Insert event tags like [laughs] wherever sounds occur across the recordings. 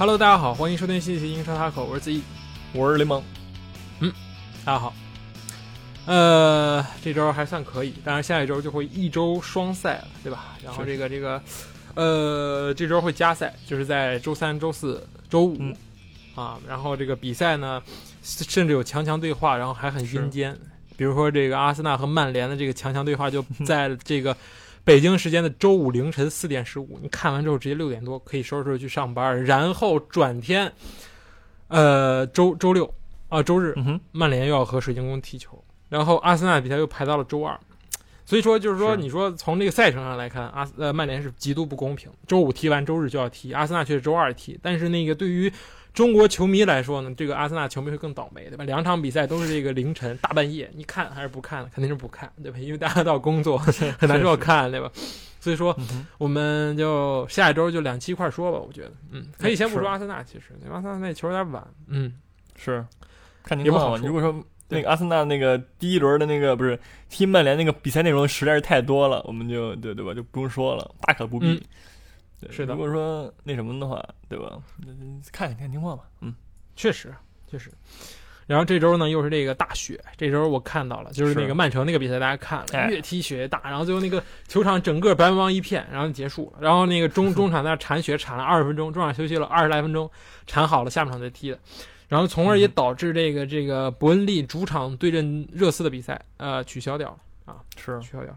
Hello，大家好，欢迎收听新一期英超塔口，我是子毅，我是雷蒙。嗯，大家好。呃，这周还算可以，但是下一周就会一周双赛了，对吧？然后这个这个，呃，这周会加赛，就是在周三、周四周五啊。然后这个比赛呢，甚至有强强对话，然后还很阴间。比如说这个阿森纳和曼联的这个强强对话，就在这个。北京时间的周五凌晨四点十五，你看完之后直接六点多可以收拾收拾去上班，然后转天，呃，周周六啊，周日，嗯曼联又要和水晶宫踢球，然后阿森纳比赛又排到了周二，所以说就是说，你说从这个赛程上来看，阿呃曼联是极度不公平，周五踢完周日就要踢，阿森纳却是周二踢，但是那个对于。中国球迷来说呢，这个阿森纳球迷会更倒霉，对吧？两场比赛都是这个凌晨大半夜，你看还是不看？肯定是不看，对吧？因为大家都要工作，[laughs] [laughs] 很难说看，对吧？所以说，我们就下一周就两期一块说吧。我觉得，嗯，可以先不说阿森纳，其实阿森纳那球有点晚，嗯，是看情况。如果说那个阿森纳那个第一轮的那个不是踢曼联那个比赛内容实在是太多了，我们就对对吧？就不用说了，大可不必。是的，如果说那什么的话，对吧？看看看情况吧。嗯，确实确实。然后这周呢，又是这个大雪。这周我看到了，就是那个曼城那个比赛，大家看了，越踢雪越大。然后最后那个球场整个白茫茫一片，然后结束了。然后那个中 [laughs] 中场在那铲雪铲了二十分钟，中场休息了二十来分钟，铲好了下半场再踢的。然后从而也导致这个这个伯恩利主场对阵热刺的比赛呃取消掉了啊，是取消掉。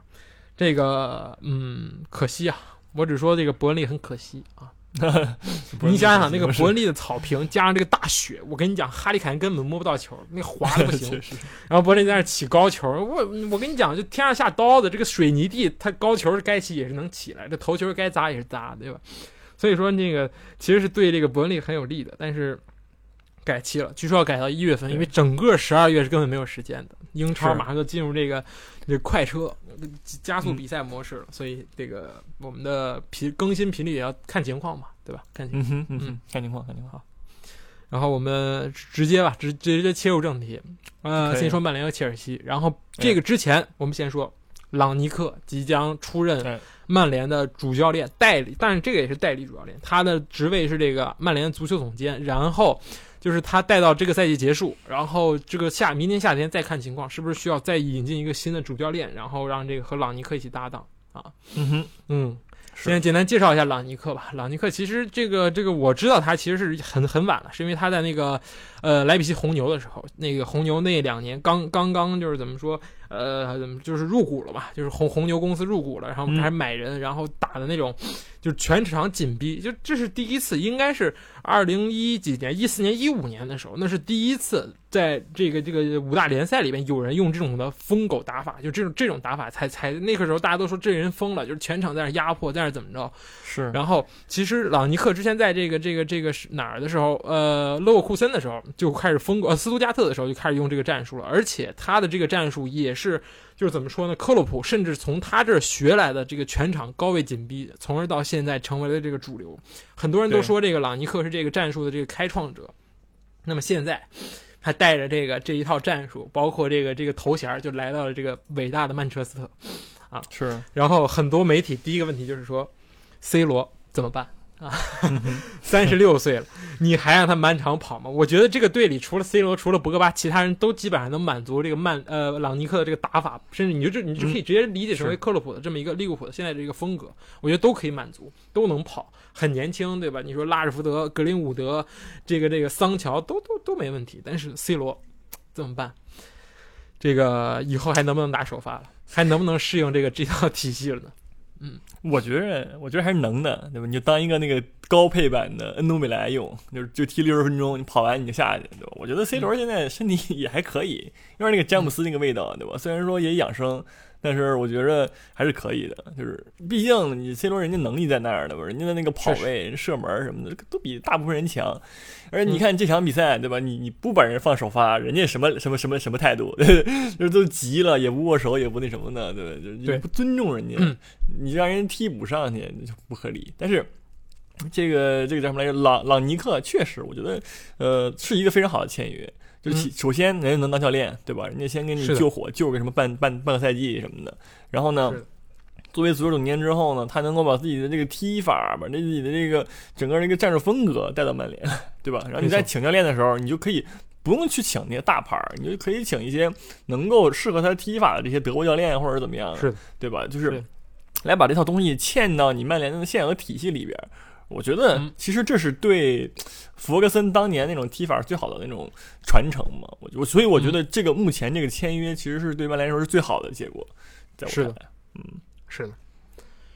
这个嗯，可惜啊。我只说这个伯恩利很可惜啊！[laughs] 你想想那个伯恩利的草坪加上这个大雪，我跟你讲，哈利凯恩根本摸不到球，那滑的不行。[laughs] 然后伯恩利在那起高球，我我跟你讲，就天上下刀子，这个水泥地，他高球该起也是能起来，这头球该砸也是砸，对吧？所以说那个其实是对这个伯恩利很有利的，但是改期了，据说要改到一月份，因为整个十二月是根本没有时间的。英超马上就进入这个这快车加速比赛模式了，所以这个我们的频更新频率也要看情况嘛，对吧？看情况，嗯，看情况，看情况。然后我们直接吧，直直接切入正题。呃，先说曼联和切尔西。然后这个之前，我们先说朗尼克即将出任曼联的主教练代理，但是这个也是代理主教练，他的职位是这个曼联足球总监。然后。就是他带到这个赛季结束，然后这个夏明年夏天再看情况，是不是需要再引进一个新的主教练，然后让这个和朗尼克一起搭档啊？嗯哼，嗯，先简单介绍一下朗尼克吧。朗尼克其实这个这个我知道他其实是很很晚了，是因为他在那个呃莱比锡红牛的时候，那个红牛那两年刚 [laughs] 刚刚就是怎么说？呃，怎么就是入股了吧？就是红红牛公司入股了，然后开始买人，然后打的那种，就是全场紧逼，就这是第一次，应该是二零一几年，一四年、一五年的时候，那是第一次在这个这个五大联赛里面有人用这种的疯狗打法，就这种这种打法才才那个时候大家都说这人疯了，就是全场在那压迫，在那怎么着？是。然后其实朗尼克之前在这个这个这个是哪儿的时候，呃，勒沃库森的时候就开始疯呃斯图加特的时候就开始用这个战术了，而且他的这个战术也是。是，就是怎么说呢？克洛普甚至从他这儿学来的这个全场高位紧逼，从而到现在成为了这个主流。很多人都说这个朗尼克是这个战术的这个开创者。那么现在，他带着这个这一套战术，包括这个这个头衔，就来到了这个伟大的曼彻斯特啊。是。然后很多媒体第一个问题就是说，C 罗怎么办？啊，三十六岁了，你还让他满场跑吗？我觉得这个队里除了 C 罗，除了博格巴，其他人都基本上能满足这个曼呃朗尼克的这个打法，甚至你就这你就可以直接理解成为克洛普的这么一个利物浦的现在这个风格，我觉得都可以满足，都能跑，很年轻，对吧？你说拉什福德、格林伍德，这个这个桑乔都都都没问题，但是 C 罗怎么办？这个以后还能不能打首发了？还能不能适应这个这套体系了呢？嗯，我觉着，我觉得还是能的，对吧？你就当一个那个高配版的恩东贝莱用，就就踢六十分钟，你跑完你就下去，对吧？我觉得 C 罗现在身体也还可以，有点那个詹姆斯那个味道，对吧？虽然说也养生。但是我觉着还是可以的，就是毕竟你 C 罗人家能力在那儿的吧，人家的那个跑位、射门什么的都比大部分人强。而你看这场比赛，对吧？你你不把人放首发，人家什么什么什么什么态度？[laughs] 就是都急了，也不握手，也不那什么的，对吧？就不尊重人家，你让人替补上去就不合理。但是这个这个叫什么来着？朗朗尼克确实，我觉得呃是一个非常好的签约。就是首先，人家能当教练，对吧？人家先给你救火，救个什么半半半个赛季什么的。然后呢，作为足球总监之后呢，他能够把自己的这个踢法，把自己的这个整个这个战术风格带到曼联，[laughs] 对吧？然后你在请教练的时候，你就可以不用去请那些大牌儿，你就可以请一些能够适合他踢法的这些德国教练或者怎么样，是对吧？就是来把这套东西嵌到你曼联的现有体系里边。我觉得其实这是对弗格森当年那种踢法最好的那种传承嘛。我我所以我觉得这个目前这个签约其实是对曼联来说是最好的结果。是的，嗯，是的，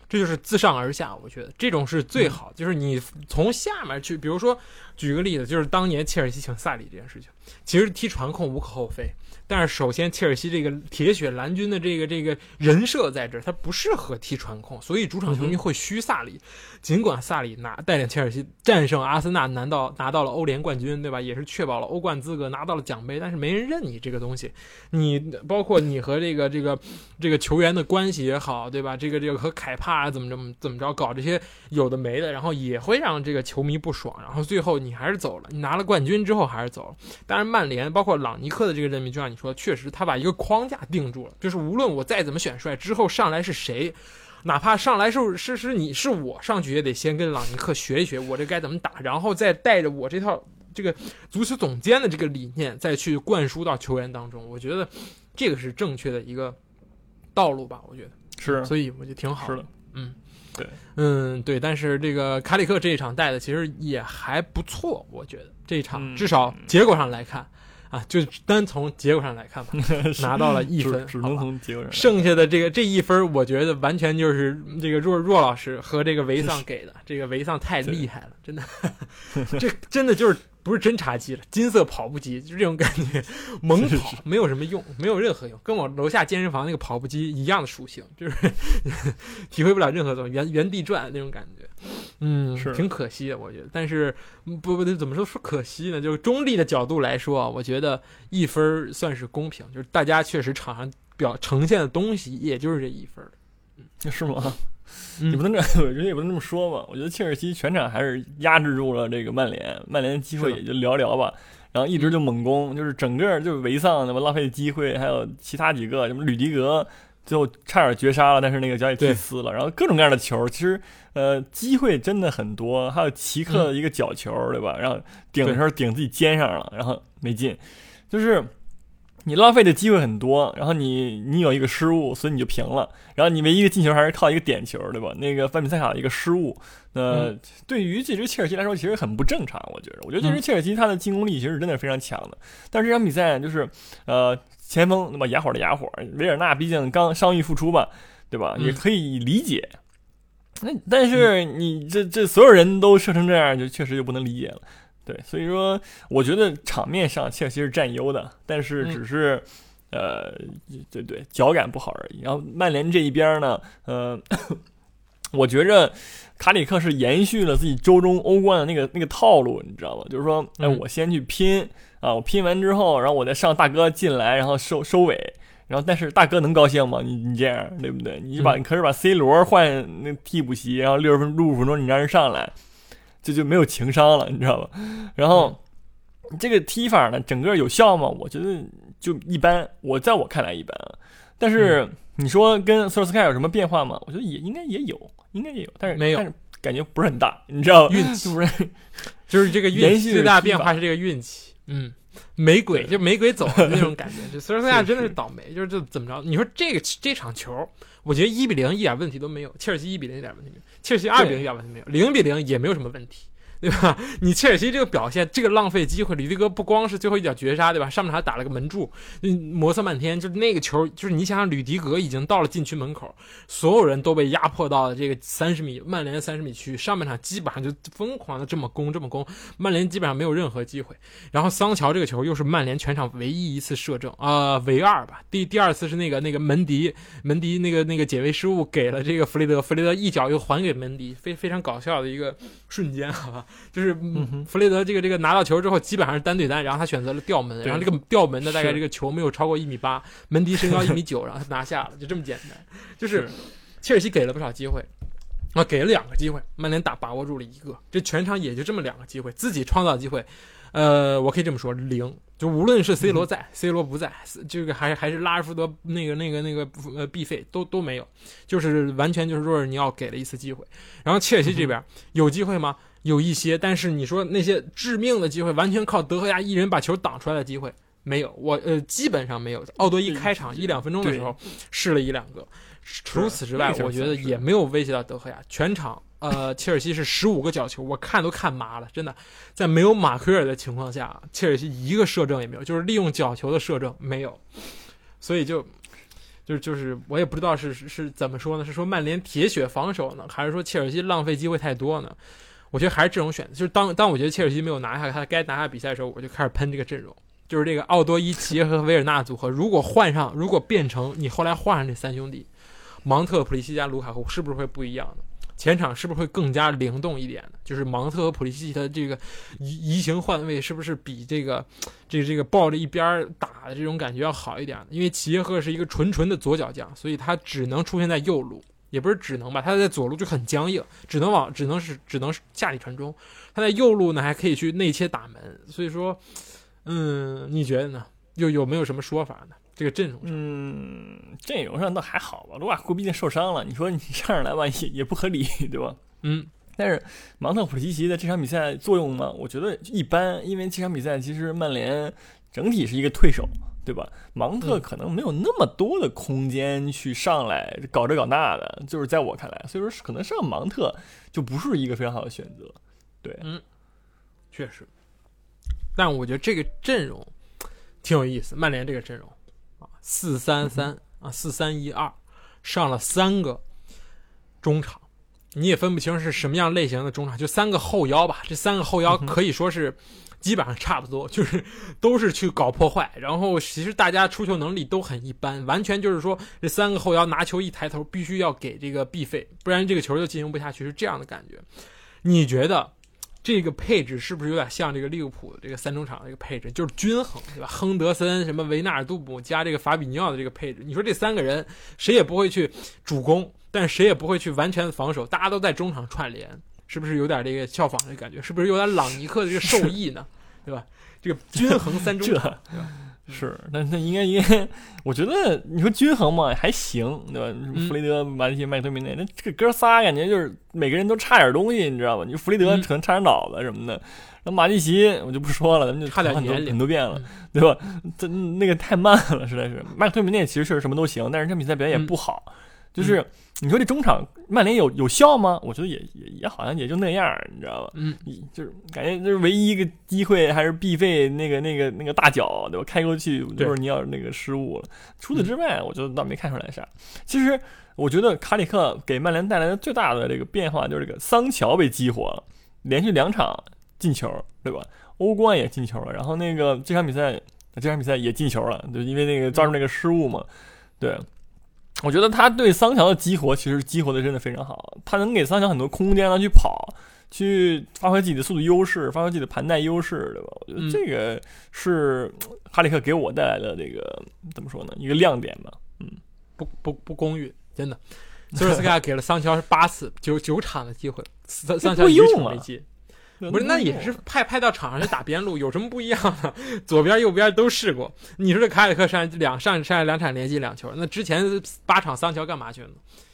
这就是自上而下，我觉得这种是最好，就是你从下面去，比如说举个例子，就是当年切尔西请萨里这件事情，其实踢传控无可厚非。但是首先，切尔西这个铁血蓝军的这个这个人设在这儿，他不适合踢传控，所以主场球迷会嘘萨里。尽管萨里拿带领切尔西战胜阿森纳，拿到拿到了欧联冠军，对吧？也是确保了欧冠资格，拿到了奖杯，但是没人认你这个东西。你包括你和这个这个这个球员的关系也好，对吧？这个这个和凯帕怎么怎么怎么着搞这些有的没的，然后也会让这个球迷不爽。然后最后你还是走了，你拿了冠军之后还是走了。但当然，曼联包括朗尼克的这个任命，就像你。说确实，他把一个框架定住了，就是无论我再怎么选帅，之后上来是谁，哪怕上来是是是你是我上去，也得先跟朗尼克学一学，我这该怎么打，然后再带着我这套这个足球总监的这个理念，再去灌输到球员当中。我觉得这个是正确的一个道路吧？我觉得是，所以我觉得挺好的。嗯，对，嗯对，但是这个卡里克这一场带的其实也还不错，我觉得这一场至少结果上来看。啊，就单从结果上来看吧，[laughs] 拿到了一分，只能从结果上。剩下的这个这一分，我觉得完全就是这个若若老师和这个维桑给的。这个维桑太厉害了，真的，[laughs] 这真的就是不是侦察机了，金色跑步机，就这种感觉，猛跑没有什么用，没有任何用，跟我楼下健身房那个跑步机一样的属性，就是 [laughs] 体会不了任何东西，原原地转那种感觉。嗯，是挺可惜的，我觉得。但是不不，怎么说说可惜呢？就是中立的角度来说啊，我觉得一分算是公平，就是大家确实场上表呈现的东西，也就是这一分嗯，是吗？你不能这，我觉得也不能这么说嘛。我觉得切尔西全场还是压制住了这个曼联，曼联的机会也就寥寥吧。然后一直就猛攻，就是整个就是维桑那么浪费机会，还有其他几个什么吕迪格。最后差点绝杀了，但是那个脚也踢呲了。然后各种各样的球，其实呃机会真的很多。还有奇克的一个角球，对吧？然后顶的时候顶自己肩上了，然后没进。就是你浪费的机会很多，然后你你有一个失误，所以你就平了。然后你唯一的进球还是靠一个点球，对吧？那个范比塞卡的一个失误，那对于这支切尔西来说其实很不正常。我觉得，我觉得这支切尔西他的进攻力其实真的是非常强的。但是这场比赛就是呃。前锋那么哑火的哑火，维尔纳毕竟刚伤愈复出吧，对吧？也可以理解。那但是你这这所有人都射成这样，就确实就不能理解了。对，所以说我觉得场面上切尔西是占优的，但是只是呃，对对，脚感不好而已。然后曼联这一边呢，呃，[coughs] 我觉着卡里克是延续了自己周中欧冠的那个那个套路，你知道吗？就是说，哎，我先去拼。啊！我拼完之后，然后我再上大哥进来，然后收收尾，然后但是大哥能高兴吗？你你这样对不对？你把你可是把 C 罗换那替补席，然后六十分六十分钟你让人上来，这就没有情商了，你知道吧？然后这个踢法呢，整个有效吗？我觉得就一般，我在我看来一般。但是你说跟索尔斯克亚有什么变化吗？我觉得也应该也有，应该也有，但是没有，但是感觉不是很大，你知道运气不是，[laughs] 就是这个运气最大变化是这个运气。嗯，没鬼就没鬼走的那种感觉，[laughs] 就索尔斯克亚真的是倒霉，就是这怎么着？你说这个这场球，我觉得一比零一点问题都没有，切尔西一比零一点问题没有，切尔西二比零一点问题没有，零比零也没有什么问题。对吧？[laughs] 你切尔西这个表现，这个浪费机会，吕迪格不光是最后一脚绝杀，对吧？上面还打了个门柱，磨蹭半天，就是那个球，就是你想想，吕迪格已经到了禁区门口，所有人都被压迫到了这个三十米，曼联三十米区，上半场基本上就疯狂的这么攻，这么攻，曼联基本上没有任何机会。然后桑乔这个球又是曼联全场唯一一次射正啊，唯二吧。第第二次是那个那个门迪，门迪那个那个解围失误给了这个弗雷德，弗雷德一脚又还给门迪，非非常搞笑的一个瞬间，好吧。就是弗雷德这个这个拿到球之后，基本上是单对单，然后他选择了吊门，然后这个吊门的大概这个球没有超过一米八，门迪身高一米九，然后他拿下了，就这么简单。就是切尔西给了不少机会，啊，给了两个机会，曼联打把握住了一个，这全场也就这么两个机会，自己创造机会，呃，我可以这么说零，就无论是 C 罗在、C 罗不在，这个还还是拉什福德那个那个那个呃 B 费都都没有，就是完全就是若尔尼奥给了一次机会。然后切尔西这边有机会吗？有一些，但是你说那些致命的机会，完全靠德赫亚一人把球挡出来的机会没有，我呃基本上没有。奥多伊开场一两分钟的时候试了一两个，除此之外，我觉得也没有威胁到德赫亚。全场呃，切尔西是十五个角球，我看都看麻了，真的，在没有马奎尔的情况下，切尔西一个射正也没有，就是利用角球的射正没有，所以就。就就是我也不知道是是怎么说呢？是说曼联铁血防守呢，还是说切尔西浪费机会太多呢？我觉得还是这种选择。就是当当我觉得切尔西没有拿下他该拿下比赛的时候，我就开始喷这个阵容。就是这个奥多伊、齐耶和维尔纳组合，如果换上，如果变成你后来换上这三兄弟，芒特、普利西加、卢卡库，是不是会不一样的？前场是不是会更加灵动一点呢？就是芒特和普利西奇的这个移移形换位，是不是比这个这个这个抱着一边打的这种感觉要好一点？因为齐耶赫是一个纯纯的左脚将，所以他只能出现在右路。也不是只能吧，他在左路就很僵硬，只能往只能是只能是下底传中。他在右路呢，还可以去内切打门。所以说，嗯，你觉得呢？又有没有什么说法呢？这个阵容上，嗯，阵容上倒还好吧。卢卡库毕竟受伤了，你说你上上来吧，也也不合理，对吧？嗯。但是芒特普利西奇在这场比赛作用呢，我觉得一般，因为这场比赛其实曼联整体是一个退守。对吧？芒特可能没有那么多的空间去上来搞这搞那的，就是在我看来，所以说可能上芒特就不是一个非常好的选择。对，嗯，确实。但我觉得这个阵容挺有意思，曼联这个阵容啊，四三三啊，四三一二，上了三个中场，你也分不清是什么样类型的中场，就三个后腰吧。这三个后腰可以说是。基本上差不多，就是都是去搞破坏，然后其实大家出球能力都很一般，完全就是说这三个后腰拿球一抬头，必须要给这个 B 费，不然这个球就进行不下去，是这样的感觉。你觉得这个配置是不是有点像这个利物浦的这个三中场这个配置，就是均衡，对吧？亨德森、什么维纳尔杜姆加这个法比尼奥的这个配置，你说这三个人谁也不会去主攻，但谁也不会去完全防守，大家都在中场串联。是不是有点这个效仿的感觉？是不是有点朗尼克的这个受益呢？[laughs] 对吧？这个均衡三中 [laughs] 场，是那那应该应该，我觉得你说均衡嘛还行，对吧？弗雷德、马蒂奇、麦克托米内，那这个哥仨感觉就是每个人都差点东西，你知道吧？你弗雷德可能差点脑子什么的，那马蒂奇我就不说了，咱们就差点很多很多遍了，[laughs] 对吧？这那个太慢了，实在是。麦克托米内其实是什么都行，但是这比赛表现也不好，就是。你说这中场曼联有有效吗？我觉得也也也好像也就那样，你知道吧？嗯，就是感觉就是唯一一个机会还是必费那个那个那个大脚，对吧？开过去就是你要那个失误了。除此之外，我觉得倒没看出来啥。其实我觉得卡里克给曼联带来的最大的这个变化就是这个桑乔被激活了，连续两场进球，对吧？欧冠也进球了，然后那个这场比赛这场比赛也进球了，就因为那个造成那个失误嘛，对。我觉得他对桑乔的激活，其实激活的真的非常好。他能给桑乔很多空间，让去跑，去发挥自己的速度优势，发挥自己的盘带优势，对吧？我觉得这个是哈里克给我带来的这个怎么说呢？一个亮点吧。嗯，不不不公允，真的。索尔斯克亚给了桑乔是八次九九场的机会，桑桑乔一场没进。不是，那也是派派到场上去打边路，有什么不一样呢？左边右边都试过。你说这卡里克上两上上两场连进两球，那之前八场桑乔干嘛去了？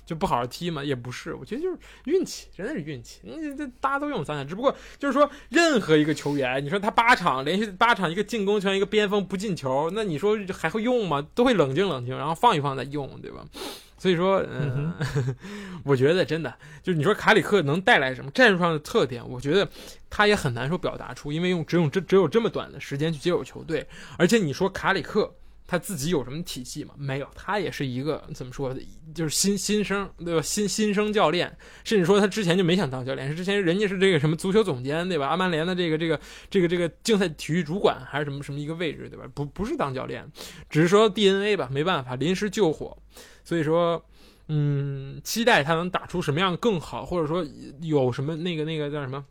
就不好好踢嘛？也不是，我觉得就是运气，真的是运气。你这大家都用桑乔，只不过就是说，任何一个球员，你说他八场连续八场一个进攻权一个边锋不进球，那你说还会用吗？都会冷静冷静，然后放一放再用，对吧？所以说，嗯，[laughs] 我觉得真的就是你说卡里克能带来什么战术上的特点，我觉得他也很难说表达出，因为用只用这只有这么短的时间去接手球队，而且你说卡里克他自己有什么体系吗？没有，他也是一个怎么说，就是新新生对吧？新新生教练，甚至说他之前就没想当教练，是之前人家是这个什么足球总监对吧？阿曼联的这个这个这个这个竞赛体育主管还是什么什么一个位置对吧？不不是当教练，只是说 DNA 吧，没办法临时救火。所以说，嗯，期待他能打出什么样更好，或者说有什么那个那个叫什么，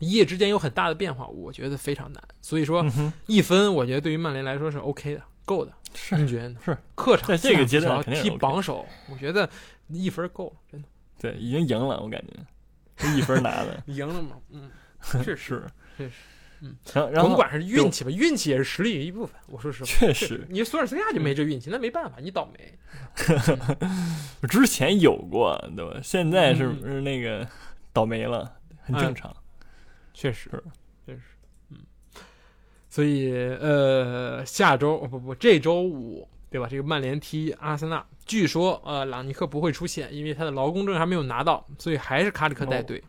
一夜之间有很大的变化，我觉得非常难。所以说，一分我觉得对于曼联来说是 OK 的，够的。是你觉得是客场在这个阶段踢榜首，我觉得一分够了，真的。对，已经赢了，我感觉一分拿的 [laughs] 赢了嘛？嗯，[laughs] 确实，确实。嗯，然后甭管是运气吧，运气也是实力的一部分。我说实话，确实，你索尔斯克亚就没这运气，那没办法，你倒霉。[laughs] 之前有过，对吧？现在是不是那个倒霉了，很正常。确实。所以呃，下周哦不不，这周五对吧？这个曼联踢阿森纳，据说呃朗尼克不会出现，因为他的劳工证还没有拿到，所以还是卡里克带队。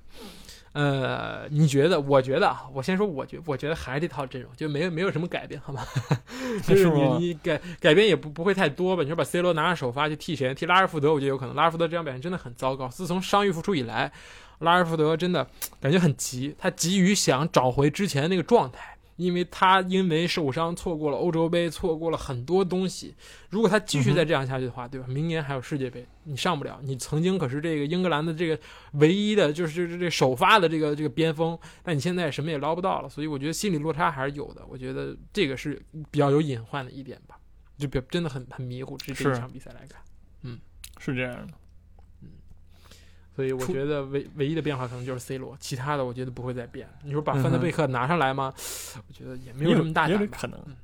呃，你觉得？我觉得啊，我先说，我觉我觉得还是这套阵容，就没有没有什么改变，好吗？[laughs] 就是你你改改变也不不会太多吧？你说把 C 罗拿上首发去替谁？替拉尔福德，我觉得有可能。拉尔福德这样表现真的很糟糕，自从伤愈复出以来，拉尔福德真的感觉很急，他急于想找回之前那个状态。因为他因为受伤错过了欧洲杯，错过了很多东西。如果他继续再这样下去的话，对吧？明年还有世界杯，你上不了。你曾经可是这个英格兰的这个唯一的，就是这这首发的这个这个边锋，但你现在什么也捞不到了。所以我觉得心理落差还是有的。我觉得这个是比较有隐患的一点吧，就比真的很很迷糊。这这场比赛来看，嗯是这样的。所以我觉得唯唯一的变化可能就是 C 罗，其他的我觉得不会再变。你说把范德贝克拿上来吗？我觉得也没有这么大胆吧。也有这可能嗯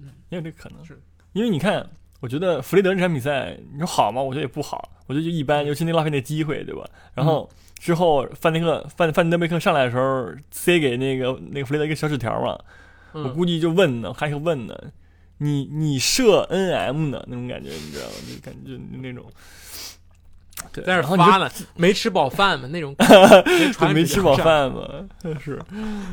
嗯，也有这可能。是因为你看，我觉得弗雷德这场比赛，你说好吗？我觉得也不好，我觉得就一般，尤其那浪费那机会，对吧？然后之后范德克范范德贝克上来的时候，塞给那个那个弗雷德一个小纸条嘛，我嗯，估计就问呢，还是问呢，你你射 NM 呢那种感觉，你知道吗？就感觉就那种。对，在那然后你就儿发呢，没吃饱饭嘛那种，就传没吃饱饭嘛，[laughs] [laughs] 是，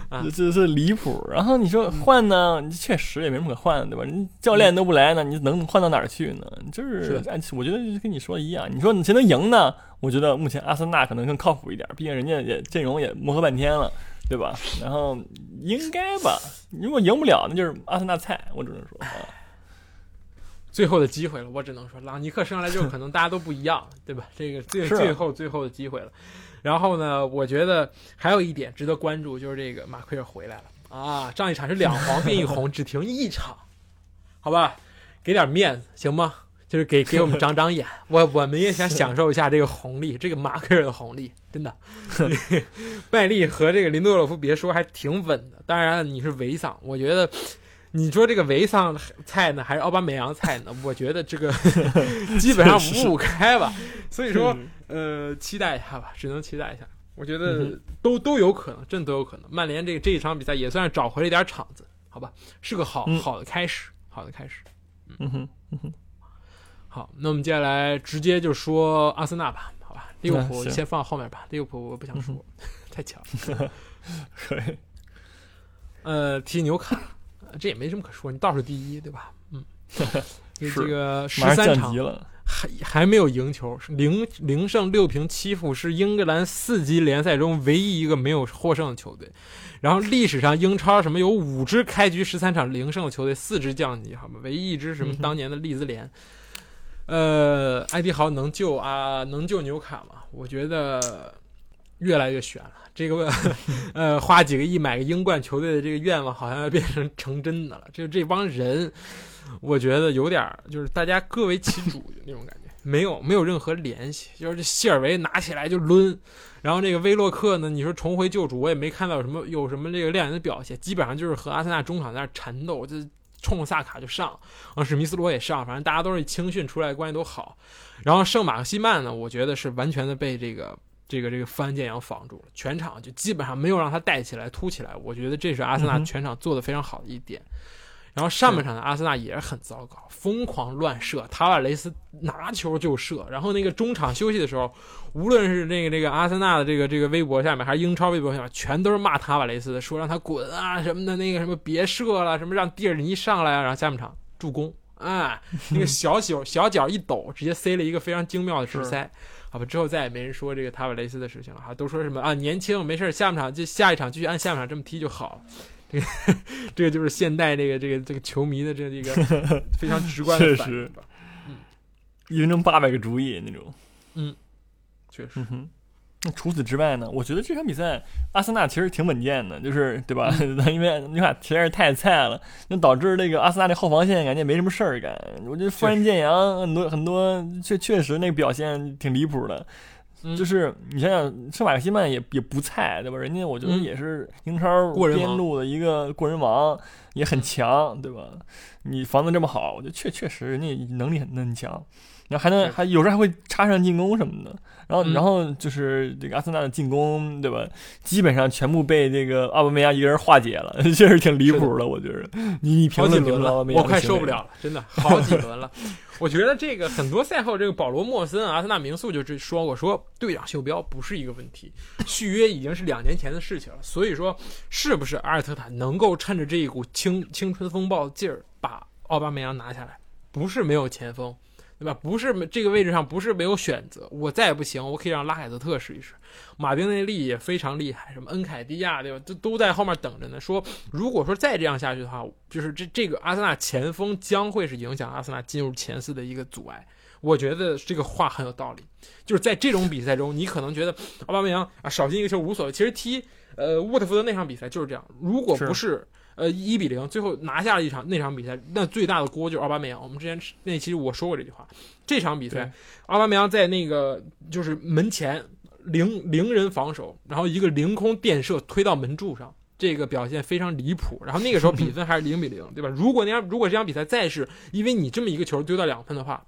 啊这这是离谱。然后你说换呢，你确实也没什么可换的，对吧？你教练都不来呢，你能换到哪儿去呢？就是是我觉得就跟你说的一样，你说你谁能赢呢？我觉得目前阿森纳可能更靠谱一点，毕竟人家也阵容也磨合半天了，对吧？然后应该吧，如果赢不了，那就是阿森纳菜，我只能说啊，最后的机会了，我只能说，朗尼克上来之后，可能大家都不一样，对吧？[laughs] 这个最最后最后的机会了。然后呢，我觉得还有一点值得关注，就是这个马奎尔回来了啊！上一场是两黄变一红，只停一场，好吧？[laughs] 给点面子行吗？就是给给我们长长眼，[laughs] 我我们也想享受一下这个红利，这个马奎尔的红利，真的。麦利和这个林多洛夫别说还挺稳的，当然你是维桑，我觉得你说这个维桑菜呢，还是奥巴梅扬菜呢？我觉得这个 [laughs] 基本上五五开吧。所以说，呃，期待一下吧，只能期待一下。我觉得嗯都都有可能，真都有可能。曼联这个这一场比赛也算是找回了一点场子，好吧，是个好嗯好的开始，好的开始。嗯哼，嗯哼好，那我们接下来直接就说阿森纳吧，好吧？利物浦先放后面吧，利物浦我不想说，太强了。[laughs] 可以，呃，踢纽卡，呃这也没什么可说，你倒数第一，对吧？嗯，[laughs] 是这个十三场了，还还没有赢球，是零零胜六平七负，是英格兰四级联赛中唯一一个没有获胜的球队。然后历史上英超什么有五支开局十三场零胜的球队，四支降级，好吗？唯一一支什么当年的利兹联。呃，艾迪豪能救啊，能救纽卡吗？我觉得越来越悬了。这个 [laughs] 呃，花几个亿买个英冠球队的这个愿望，好像要变成成真的了。就这帮人，我觉得有点儿就是大家各为其主的那种感觉，[laughs] 没有没有任何联系。就是这谢尔维拿起来就抡，然后这个威洛克呢，你说重回旧主，我也没看到有什么有什么这个亮眼的表现，基本上就是和阿森纳中场在那儿缠斗，就冲萨卡就上，然后史密斯罗也上，反正大家都是青训出来，关系都好。然后圣马克西曼呢，我觉得是完全的被这个这个这个范建阳防住了，全场就基本上没有让他带起来、突起来。我觉得这是阿森纳全场做的非常好的一点。然后上半场的阿森纳也是很糟糕，疯狂乱射，塔瓦雷斯拿球就射。然后那个中场休息的时候，无论是那个这个阿森纳的这个这个微博下面，还是英超微博下面，全都是骂塔瓦雷斯的，说让他滚啊什么的，那个什么别射了，什么让蒂尔尼上来啊。然后下半场助攻，哎，那个小脚小脚一抖，直接塞了一个非常精妙的直塞。好吧，之后再也没人说这个塔瓦雷斯的事情了哈，都说什么啊年轻没事，下半场就下一场继续按下半场这么踢就好了。这个 [laughs] 这个就是现代这个这个这个球迷的这这个 [laughs] 非常直观的确实反应吧。一分钟八百个主意那种。嗯确实，嗯哼。那除此之外呢？我觉得这场比赛阿森纳其实挺稳健的，就是对吧？[laughs] 因为纽卡实在是太菜了，那导致那个阿森纳那后防线感觉没什么事儿干。我觉得富安建阳很多很多确确实那个表现挺离谱的，就是你想想，圣马克西曼也也不菜，对吧？人家我觉得也是英超边路的一个过人王，也很强，对吧？你防的这么好，我觉得确确实人家能力很很强。然后还能还有时候还会插上进攻什么的，然后然后就是这个阿森纳的进攻，对吧？基本上全部被这个奥巴梅扬一个人化解了，[laughs] 确实挺离谱的。我觉得你评论轮了，我快受不了了，真的好几轮了。我觉得这个很多赛后，这个保罗莫森阿森纳名宿就说过，说队长袖标不是一个问题，续约已经是两年前的事情了。所以说，是不是阿尔特塔能够趁着这一股青青春风暴劲儿把奥巴梅扬拿下来？不是没有前锋。对吧？不是这个位置上不是没有选择，我再不行，我可以让拉海泽特试一试。马丁内利也非常厉害，什么恩凯蒂亚，对吧？都都在后面等着呢。说如果说再这样下去的话，就是这这个阿森纳前锋将会是影响阿森纳进入前四的一个阻碍。我觉得这个话很有道理。就是在这种比赛中，你可能觉得奥巴梅扬啊少进一个球无所谓，其实踢呃沃特福德那场比赛就是这样。如果不是。呃，一比零，最后拿下了一场那场比赛，那最大的锅就是奥巴梅扬。我们之前那期我说过这句话。这场比赛，奥巴梅扬在那个就是门前零零人防守，然后一个凌空垫射推到门柱上，这个表现非常离谱。然后那个时候比分还是零比零，对吧？如果那样如果这场比赛再是因为你这么一个球丢到两分的话，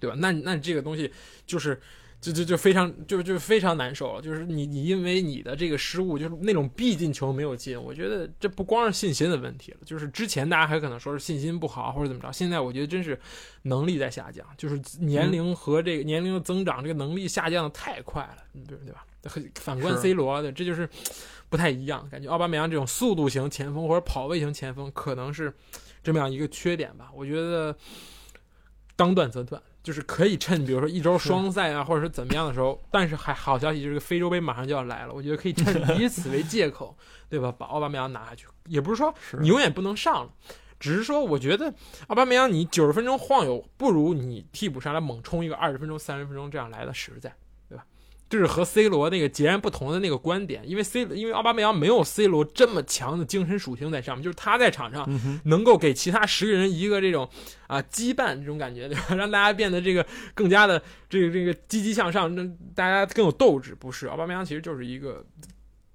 对吧？那那这个东西就是。就就就非常就就非常难受了，就是你你因为你的这个失误，就是那种必进球没有进，我觉得这不光是信心的问题了，就是之前大家还可能说是信心不好或者怎么着，现在我觉得真是能力在下降，就是年龄和这个年龄的增长，这个能力下降的太快了，对对吧？反观 C 罗的，这就是不太一样，感觉奥巴梅扬这种速度型前锋或者跑位型前锋可能是这么样一个缺点吧，我觉得当断则断。就是可以趁，比如说一周双赛啊，或者是怎么样的时候，但是还好消息就是非洲杯马上就要来了，我觉得可以趁以此为借口，对吧？把奥巴梅扬拿下去，也不是说你永远不能上了，只是说我觉得奥巴梅扬你九十分钟晃悠，不如你替补上来猛冲一个二十分钟、三十分钟这样来的实在。这是和 C 罗那个截然不同的那个观点，因为 C 因为奥巴梅扬没有 C 罗这么强的精神属性在上面，就是他在场上能够给其他十个人一个这种啊羁绊这种感觉，对吧？让大家变得这个更加的这个这个积极向上，让大家更有斗志。不是奥巴梅扬其实就是一个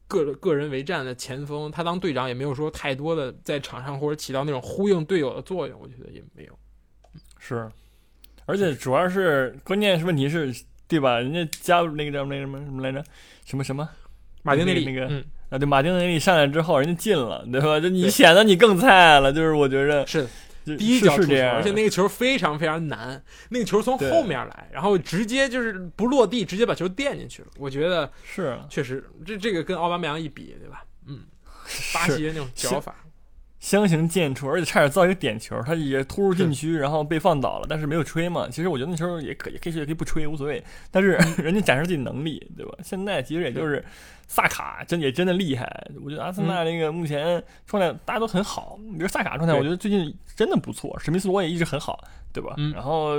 个个人为战的前锋，他当队长也没有说太多的在场上或者起到那种呼应队友的作用，我觉得也没有。是，而且主要是关键是问题是。对吧？人家加入那个叫那个什么什么来着？什么什么？马丁内利那个啊，对，马丁内利上来之后，人家进了，对吧？就你显得你更菜了。就是我觉着是第一脚出球，而且那个球非常非常难，那个球从后面来，然后直接就是不落地，直接把球垫进去了。我觉得是确实，这这个跟奥巴梅扬一比，对吧？嗯，巴西那种脚法。相形见绌，而且差点造一个点球，他也突入禁区，然后被放倒了，但是没有吹嘛。其实我觉得那球也可以，可以也可以不吹，无所谓。但是 [laughs] 人家展示自己能力，对吧？现在其实也就是萨卡真也真的厉害。我觉得阿森纳那个目前状态大家都很好，比如萨卡状态，我觉得最近真的不错。史密斯罗也一直很好，对吧？然后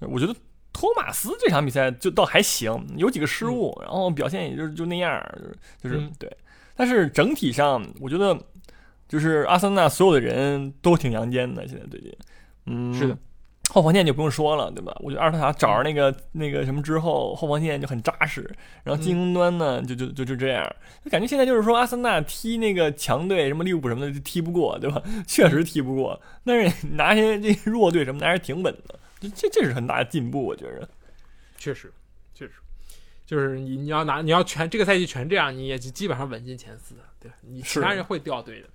我觉得托马斯这场比赛就倒还行，有几个失误，然后表现也就是就那样，就是就是对。但是整体上，我觉得。就是阿森纳所有的人都挺阳间的，现在最近，嗯，是的，后防线就不用说了，对吧？我觉得阿尔特塔找着那个那个什么之后，后防线就很扎实，然后进攻端呢，就就就就这样，就感觉现在就是说阿森纳踢那个强队，什么利物浦什么的就踢不过，对吧？[laughs] 确实踢不过，但是拿些这弱队什么的还是挺稳的，这这这是很大的进步，我觉着。确实，确实，就是你你要拿你要全这个赛季全这样，你也基本上稳进前四，对你其他人会掉队的。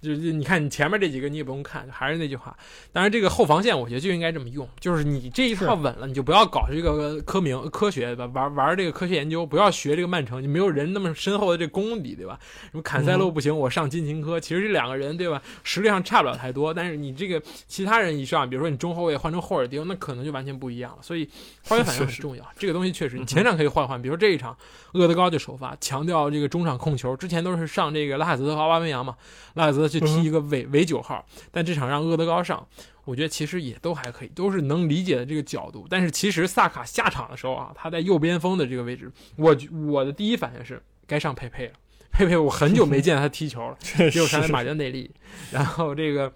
就是你看你前面这几个你也不用看，还是那句话。当然这个后防线我觉得就应该这么用，就是你这一套稳了，你就不要搞这个科明科学吧？玩玩这个科学研究，不要学这个曼城，你没有人那么深厚的这功底对吧？什么坎塞洛不行，我上金琴科，其实这两个人对吧？实力上差不了太多，但是你这个其他人一上，比如说你中后卫换成霍尔丁，那可能就完全不一样了。所以化学反应很重要，这个东西确实，你前场可以换换，比如说这一场厄德高就首发，强调这个中场控球，之前都是上这个拉海泽和奥巴梅扬嘛，拉海泽。去踢一个伪伪九号，但这场让厄德高上，我觉得其实也都还可以，都是能理解的这个角度。但是其实萨卡下场的时候啊，他在右边锋的这个位置，我我的第一反应是该上佩佩了。佩佩，我很久没见他踢球了，[laughs] 只有上来马加内利。然后这个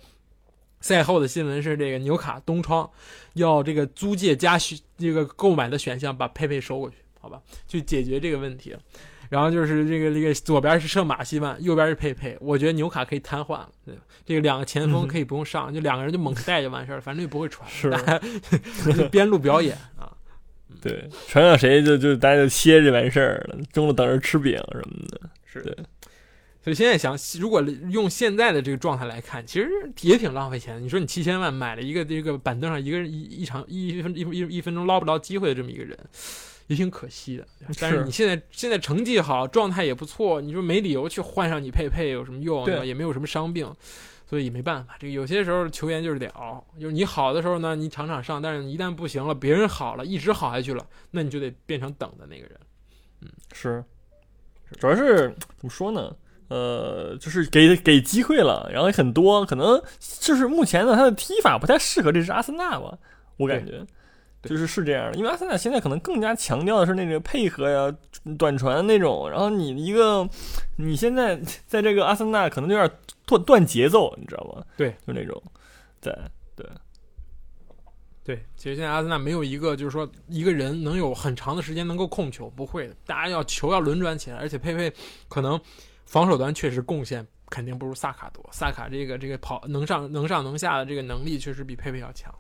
赛后的新闻是，这个纽卡东窗要这个租借加这个购买的选项把佩佩收过去。好吧，去解决这个问题。然后就是这个这个左边是圣马西曼，右边是佩佩。我觉得纽卡可以瘫痪了，对，这个两个前锋可以不用上，就两个人就猛带就完事儿，反正也不会传，是 [laughs] 边路表演啊。[laughs] 对，传给谁就就大家就歇着完事儿了，中路等着吃饼什么的。是对，所以现在想，如果用现在的这个状态来看，其实也挺浪费钱的。你说你七千万买了一个这个板凳上一个人一一场一分一一一分钟捞不着机会的这么一个人。也挺可惜的，但是你现在现在成绩好，状态也不错，你说没理由去换上你佩佩有什么用？对吧？也没有什么伤病，所以没办法。这个有些时候球员就是得熬，就是你好的时候呢，你场场上，但是一旦不行了，别人好了，一直好下去了，那你就得变成等的那个人。嗯，是，主要是怎么说呢？呃，就是给给机会了，然后也很多，可能就是目前呢，他的踢法不太适合这支阿森纳吧，我感觉。就是是这样的，因为阿森纳现在可能更加强调的是那个配合呀、短传那种。然后你一个，你现在 [laughs] 在这个阿森纳可能有点断断节奏，你知道吗？对，就那种，对对对。其实现在阿森纳没有一个，就是说一个人能有很长的时间能够控球，不会的。大家要球要轮转起来，而且佩佩可能防守端确实贡献肯定不如萨卡多。萨卡这个这个跑能上能上能下的这个能力确实比佩佩要强。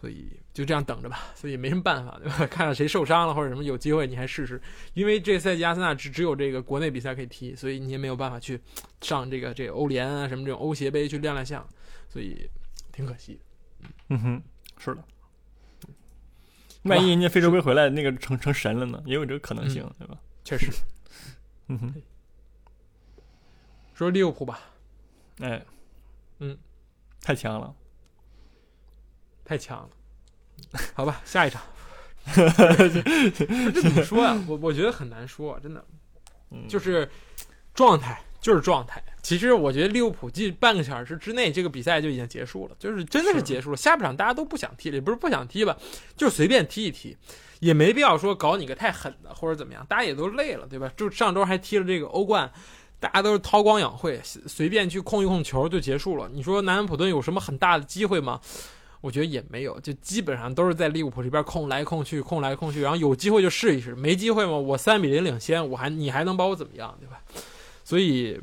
所以就这样等着吧，所以没什么办法，对吧？[laughs] 看看谁受伤了或者什么，有机会你还试试。因为这赛季阿森纳只只有这个国内比赛可以踢，所以你也没有办法去上这个这个欧联啊什么这种欧协杯去亮亮相，所以挺可惜。嗯哼，是的。[laughs] 万一人家非洲杯回来那个成成神了呢？也有这个可能性，对吧？确实。[laughs] 嗯哼。说利物浦吧。哎。嗯。太强了。太强了，[laughs] 好吧，下一场。[laughs] 这怎么说呀？我我觉得很难说，真的，就是状态就是状态。其实我觉得利物浦近半个小时之内这个比赛就已经结束了，就是真的是结束了。下半场大家都不想踢了，也不是不想踢吧，就随便踢一踢，也没必要说搞你个太狠的或者怎么样。大家也都累了，对吧？就上周还踢了这个欧冠，大家都是韬光养晦，随便去控一控球就结束了。你说南安普顿有什么很大的机会吗？我觉得也没有，就基本上都是在利物浦这边控来控去，控来控去，然后有机会就试一试，没机会嘛，我三比零领先，我还你还能把我怎么样，对吧？所以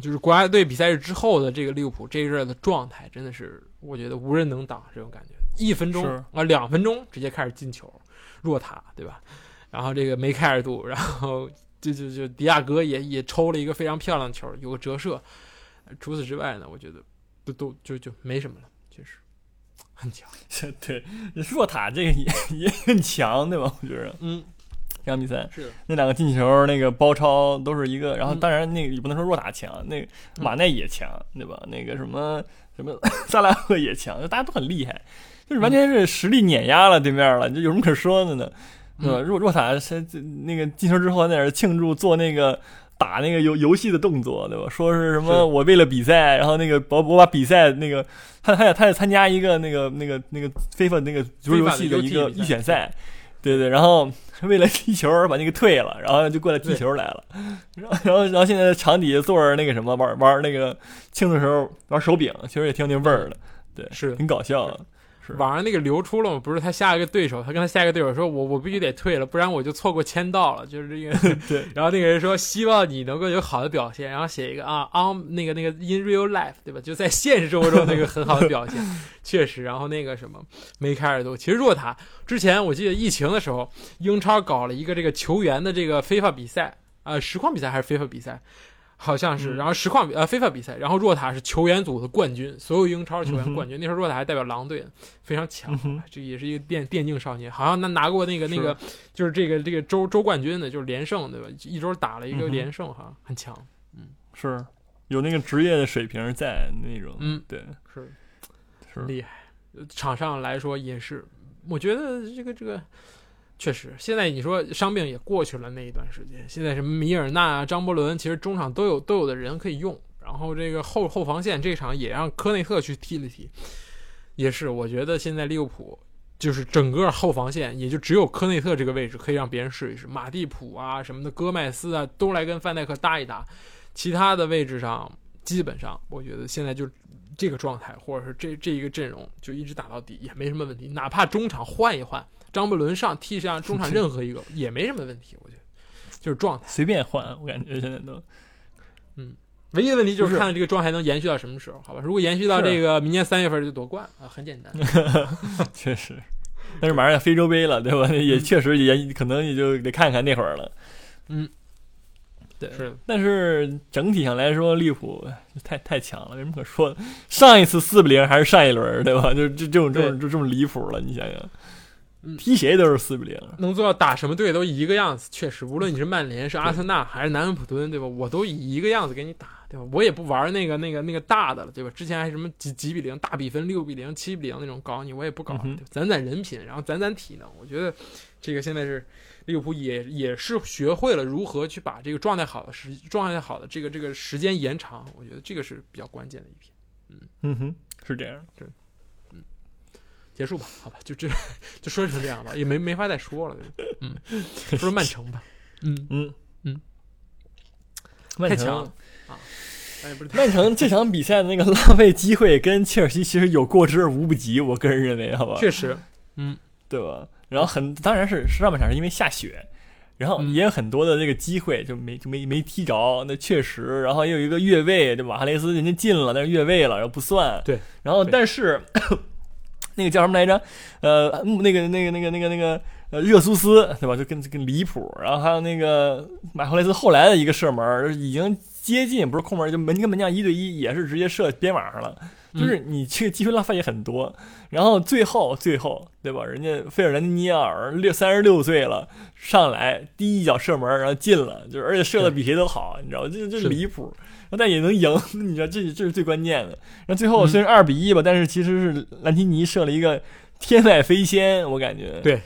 就是国家队比赛日之后的这个利物浦这一阵的状态，真的是我觉得无人能挡这种感觉，一分钟啊两分钟直接开始进球，若塔对吧？然后这个梅开二度，然后就就就迪亚哥也也抽了一个非常漂亮的球，有个折射。除此之外呢，我觉得都都就就没什么了，确实。很强，[laughs] 对，若塔这个也也很强，对吧？我觉得，嗯，这场比赛是那两个进球，那个包抄都是一个，然后当然那个也不能说若塔强，那个马内也强，对吧？那个什么什么 [laughs] 萨拉赫也强，大家都很厉害，就是完全是实力碾压了对面了，就有什么可说的呢？对吧？若若塔是那个进球之后在那庆祝，做那个。打那个游游戏的动作，对吧？说是什么？我为了比赛，然后那个我我把比赛那个他他他也参加一个那个那个那个非法那个足球游戏的一个预选赛，对对。然后为了踢球把那个退了，然后就过来踢球来了。然后然后然后现在场底下坐着那个什么玩玩那个庆的时候玩手柄，其实也挺有那味儿的，对，是挺搞笑的。网上那个流出了嘛？不是他下一个对手，他跟他下一个对手说：“我我必须得退了，不然我就错过签到了。”就是这个。[laughs] 对。然后那个人说：“希望你能够有好的表现。”然后写一个啊，on 那个那个 in real life，对吧？就在现实生活中那个很好的表现，[laughs] 确实。然后那个什么梅开二度。其实若塔之前我记得疫情的时候，英超搞了一个这个球员的这个非法比赛啊，实况比赛还是非法比赛。好像是，然后实况比呃非法比赛，然后若塔是球员组的冠军，所有英超球员冠军。那时候若塔还代表狼队，非常强，这也是一个电电竞少年，好像他拿过那个那个就是这个这个周周冠军的，就是连胜对吧？一周打了一个连胜哈，很强。嗯，是有那个职业的水平在那种，嗯，对，是是厉害。场上来说也是，我觉得这个这个。确实，现在你说伤病也过去了那一段时间，现在什么米尔纳啊、张伯伦，其实中场都有都有的人可以用。然后这个后后防线这场也让科内特去踢了踢，也是我觉得现在利物浦就是整个后防线也就只有科内特这个位置可以让别人试一试，马蒂普啊什么的、戈麦斯啊都来跟范戴克搭一搭，其他的位置上基本上我觉得现在就这个状态或者是这这一个阵容就一直打到底也没什么问题，哪怕中场换一换。张伯伦上替上中场 [laughs] 任何一个也没什么问题，我觉得就是状态。随便换，我感觉现在都嗯唯一的问题就是看这个状态能延续到什么时候，好吧？如果延续到这个明年三月份就夺冠啊，很简单。[laughs] 确实。但是马上要非洲杯了，对吧？也嗯确实也可能也就得看看那会儿了。嗯，对。是，但是整体上来说，利物浦太太强了，没什么可说的。上一次四比零还是上一轮，对吧？就这这种这种就这么离谱了，你想想嗯，踢谁都是四比零。能做到打什么队都一个样子，确实，无论你是曼联、是阿森纳还是南安普敦，对吧？我都以一个样子给你打，对吧？我也不玩那个那个那个大的了，对吧？之前还什么几几比零、大比分六比零、七比零那种搞你，我也不搞攒攒人品，然后攒攒体能。我觉得这个现在是利物浦也也是学会了如何去把这个状态好的时状态好的这个这个时间延长，我觉得这个是比较关键的一批。嗯哼，是这样。结束吧，好吧，就这 [laughs] 就说成这样吧，也没没法再说了。嗯，说说曼城吧。[laughs] 嗯，嗯嗯，曼城太强啊！哎，不是太曼城这场比赛的那个浪费机会跟切尔西其实有过之而无不及，我个人认为，好吧，确实，嗯对吧？然后很当然是上半场是因为下雪，然后嗯也有很多的这个机会就没就没没踢着，那确实，然后也有一个越位，对吧？马哈雷斯人家进了，但是越位了，然后不算。对，然后但是那个叫什么来着？呃，那个那个那个那个那个呃热苏斯，对吧？就跟跟离谱。然后还有那个马赫雷斯后来的一个射门，已经接近不是空门，就门跟门将一对一，也是直接射边网上了。就是你这个机会浪费也很多，然后最后最后对吧？人家费尔南迪尼奥尔六三十六岁了，上来第一脚射门，然后进了，就是而且射的比谁都好，你知道吗？这这是离谱，但也能赢，[laughs] 你知道这这是最关键的。然后最后嗯虽然二比一吧，但是其实是兰提尼射了一个天外飞仙，我感觉对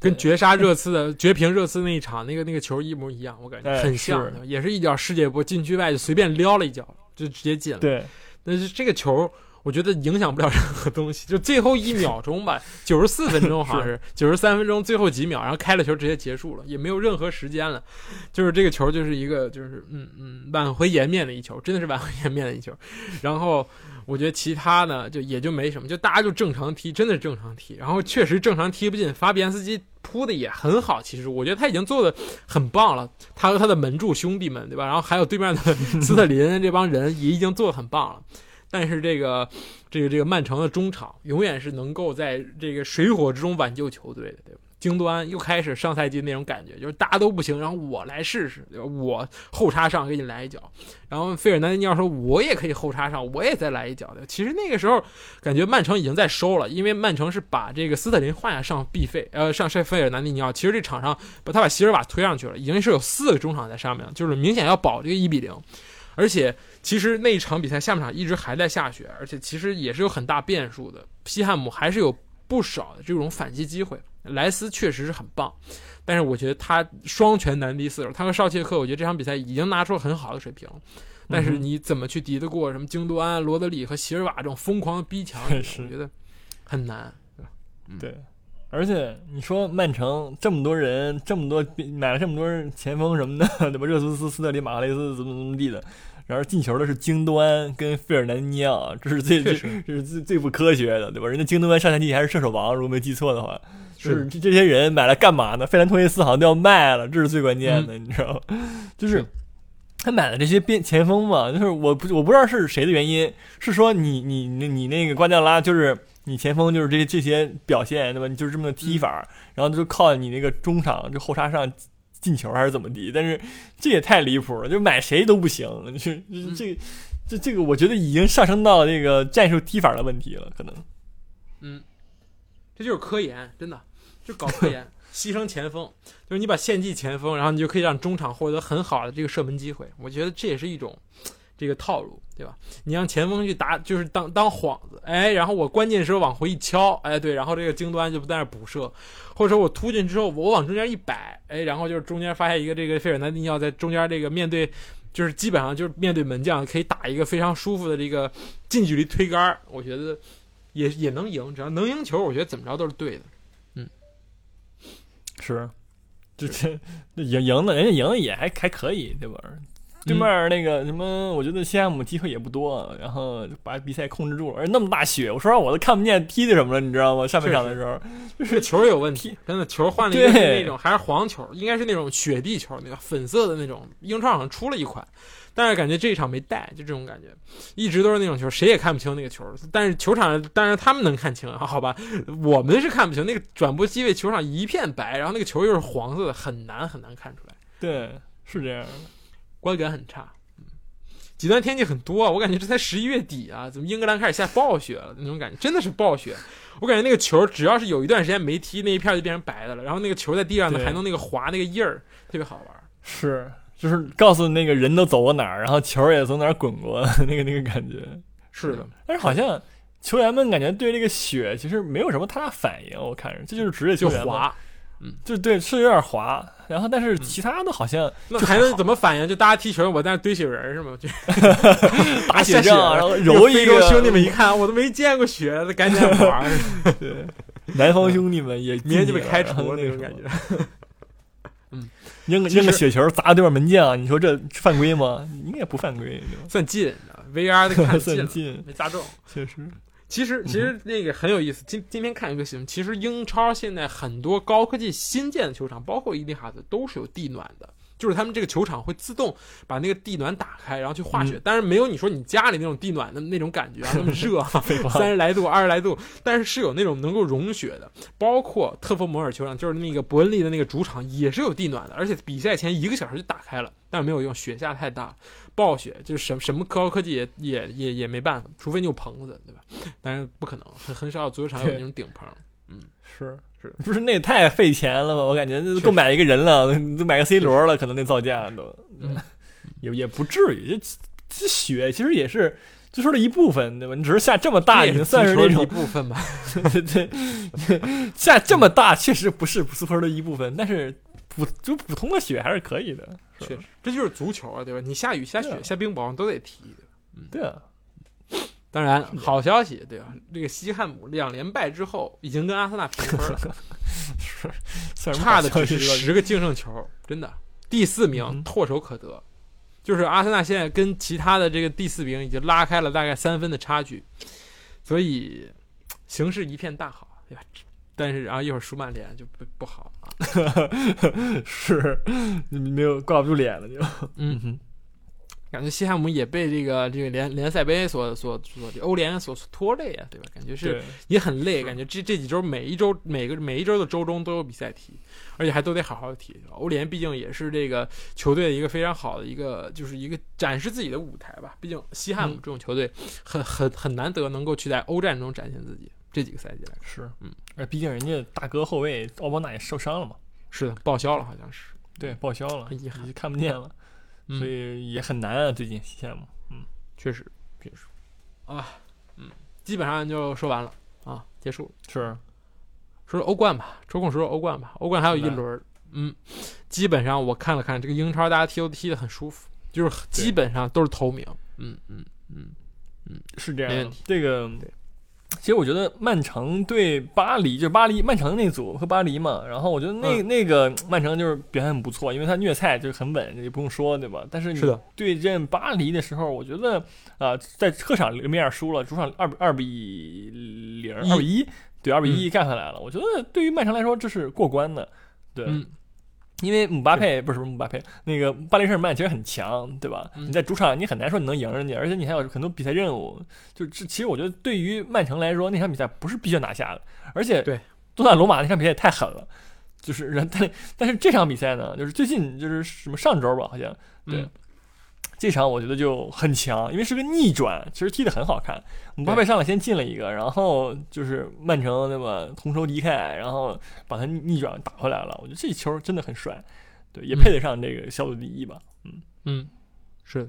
跟绝杀热刺的绝平热刺那一场那个那个球一模一样，我感觉哎很像是，也是一脚世界波禁区外就随便撩了一脚就直接进了。对但是这个球，我觉得影响不了任何东西，就最后一秒钟吧，九十四分钟好像是九十三分钟最后几秒，然后开了球直接结束了，也没有任何时间了，就是这个球就是一个就是嗯嗯挽回颜面的一球，真的是挽回颜面的一球。然后我觉得其他呢就也就没什么，就大家就正常踢，真的是正常踢，然后确实正常踢不进，法比安斯基。扑的也很好，其实我觉得他已经做的很棒了。他和他的门柱兄弟们，对吧？然后还有对面的 [laughs] 斯特林这帮人也已经做的很棒了。但是这个这个这个曼城的中场永远是能够在这个水火之中挽救球队的，对吧？京多安又开始上赛季那种感觉，就是大家都不行，然后我来试试，对吧？我后插上给你来一脚，然后费尔南尼奥说，我也可以后插上，我也再来一脚的。其实那个时候感觉曼城已经在收了，因为曼城是把这个斯特林换下上必费，呃，上塞费尔南尼奥。其实这场上把他把席尔瓦推上去了，已经是有四个中场在上面了，就是明显要保这个一比零，而且。其实那一场比赛下半场一直还在下雪，而且其实也是有很大变数的。西汉姆还是有不少的这种反击机会。莱斯确实是很棒，但是我觉得他双拳难敌四手。他和绍切克，我觉得这场比赛已经拿出了很好的水平，但是你怎么去敌得过什么京多安、罗德里和席尔瓦这种疯狂的逼抢？是我觉得很难。对。而且你说曼城这么多人，这么多买了这么多前锋什么的，[laughs] 对吧？热苏斯、斯特里、马哈雷斯怎么怎么地的，然后进球的是京端跟费尔南尼奥，这是最这这是最最不科学的，对吧？人家京端上赛季还是射手王，如果没记错的话，就是这这些人买来干嘛呢？费兰托雷斯好像都要卖了，这是最关键的，嗯、你知道吗？就是他买了这些边前锋嘛，就是我不我不知道是谁的原因，是说你你你你那个瓜迪奥拉就是。你前锋就是这些这些表现，对吧？你就是这么个踢法，嗯、然后就靠你那个中场这后插上进球还是怎么地？但是这也太离谱了，就买谁都不行。就嗯这这这个，我觉得已经上升到这个战术踢法的问题了，可能。嗯，这就是科研，真的就搞科研，[laughs] 牺牲前锋，就是你把献祭前锋，然后你就可以让中场获得很好的这个射门机会。我觉得这也是一种。这个套路，对吧？你让前锋去打，就是当当幌子，哎，然后我关键时候往回一敲，哎，对，然后这个京端就不在那补射，或者说我突进之后，我往中间一摆，哎，然后就是中间发现一个这个费尔南迪尼奥在中间这个面对，就是基本上就是面对门将可以打一个非常舒服的这个近距离推杆，我觉得也也能赢，只要能赢球，我觉得怎么着都是对的。嗯，是，[laughs] 这这赢赢的，人家赢的也还还可以，对吧？对面那个什么，我觉得西汉姆机会也不多，然后把比赛控制住了，而且那么大雪，我说实话我都看不见踢的什么了，你知道吗？上半场的时候，就是球有问题，真的球换了一个那种还是黄球，应该是那种雪地球，那个粉色的那种，英超好像出了一款。但是感觉这一场没带，就这种感觉，一直都是那种球，谁也看不清那个球。但是球场，但是他们能看清，好吧？我们是看不清。那个转播机位球场一片白，然后那个球又是黄色的，很难很难看出来。对，是这样的，观感很差。极端天气很多，我感觉这才十一月底啊，怎么英格兰开始下暴雪了？那种感觉真的是暴雪。我感觉那个球只要是有一段时间没踢，那一片就变成白的了。然后那个球在地上呢，还能那个滑那个印儿，特别好玩。是。就是告诉那个人都走过哪儿，然后球也从哪儿滚过，[laughs] 那个那个感觉是的。但是好像球员们感觉对这个雪其实没有什么太大反应，我看着这就是职业球员滑，嗯，就对是有点滑。然后但是其他的好像那还能怎么反应？就大家踢球，我在那堆雪人 [laughs] 是 [laughs] 吗？就打雪仗，然后揉一个。兄弟们一看，我都没见过雪，赶紧玩。[laughs] 对，南方兄弟们也明天就被开除那种感觉。嗯。扔个扔个雪球砸对面门将，你说这犯规吗？应该不犯规，算近，VR 的看近，没砸中。确实，其实其实那个很有意思。今今天看一个新闻，其实英超现在很多高科技新建的球场，包括伊蒂哈德，都是有地暖的。就是他们这个球场会自动把那个地暖打开，然后去化雪，但是没有你说你家里那种地暖的那种感觉啊，[laughs] 那么热，三十来度、二十来度，但是是有那种能够融雪的。包括特弗摩尔球场，就是那个伯恩利的那个主场，也是有地暖的，而且比赛前一个小时就打开了，但是没有用，雪下太大，暴雪就是什什么高科技也也也也没办法，除非你有棚子，对吧？但是不可能，很很少足球场有那种顶棚。嗯，是是。不是那也太费钱了吧？我感觉够买一个人了，都买个 C 罗了，可能那造价都，也也不至于。这这雪其实也是足球的一部分，对吧？你只是下这么大，已经算是那种一部分吧。[laughs] 对，下这么大确实不是足球的一部分，但是普就普通的雪还是可以的。确实，这就是足球啊，对吧？你下雨、下雪、下冰雹都得踢的。嗯，对啊。当然，好消息，对吧？这个西汉姆两连败之后，已经跟阿森纳平分了，[laughs] 是差的只是十个净胜球，真的第四名唾手可得。就是阿森纳现在跟其他的这个第四名已经拉开了大概三分的差距，所以形势一片大好，对吧？但是然后一会儿输曼联就不不好 [laughs] 啊，是没有挂不住脸了就，嗯哼。[laughs] 感觉西汉姆也被这个这个联联赛杯所所所欧联所拖累啊，对吧？感觉是也很累，感觉这这几周每一周每个每一周的周中都有比赛踢，而且还都得好好踢。欧联毕竟也是这个球队一个非常好的一个就是一个展示自己的舞台吧。毕竟西汉姆这种球队很很很难得能够去在欧战中展现自己。这几个赛季来是，嗯，而毕竟人家大哥后卫奥邦纳也受伤了嘛，是的，报销了好像是，对，报销了，遗憾看不见了。所以也很难啊，最近西汉姆，嗯，确实，确实，啊，嗯，基本上就说完了啊，结束是，说说欧冠吧，抽空说说欧冠吧，欧冠还有一轮，嗯，基本上我看了看这个英超，大家踢都踢得很舒服，就是基本上都是头名，嗯嗯嗯嗯，是这样，这个。其实我觉得曼城对巴黎，就是巴黎曼城那组和巴黎嘛，然后我觉得那那个曼城就是表现很不错，因为他虐菜就是很稳，也不用说，对吧？但是你对阵巴黎的时候，我觉得啊，在客场零比二输了，主场二二比零二比一，对二比一干下来了。我觉得对于曼城来说，这是过关的，对。因为姆巴佩不是姆巴佩，那个巴黎圣日耳曼其实很强，对吧？你在主场你很难说你能赢人家，而且你还有很多比赛任务。就这，其实我觉得对于曼城来说，那场比赛不是必须要拿下的。而且，对，多纳罗马那场比赛也太狠了，就是人，但 [laughs] 但是这场比赛呢，就是最近就是什么上周吧，好像对。这场我觉得就很强，因为是个逆转，其实踢得很好看。姆巴佩上来先进了一个，然后就是曼城那么，同仇敌忾，然后把他逆转打回来了。我觉得这球真的很帅，对，也配得上这个小组第一吧。嗯嗯，是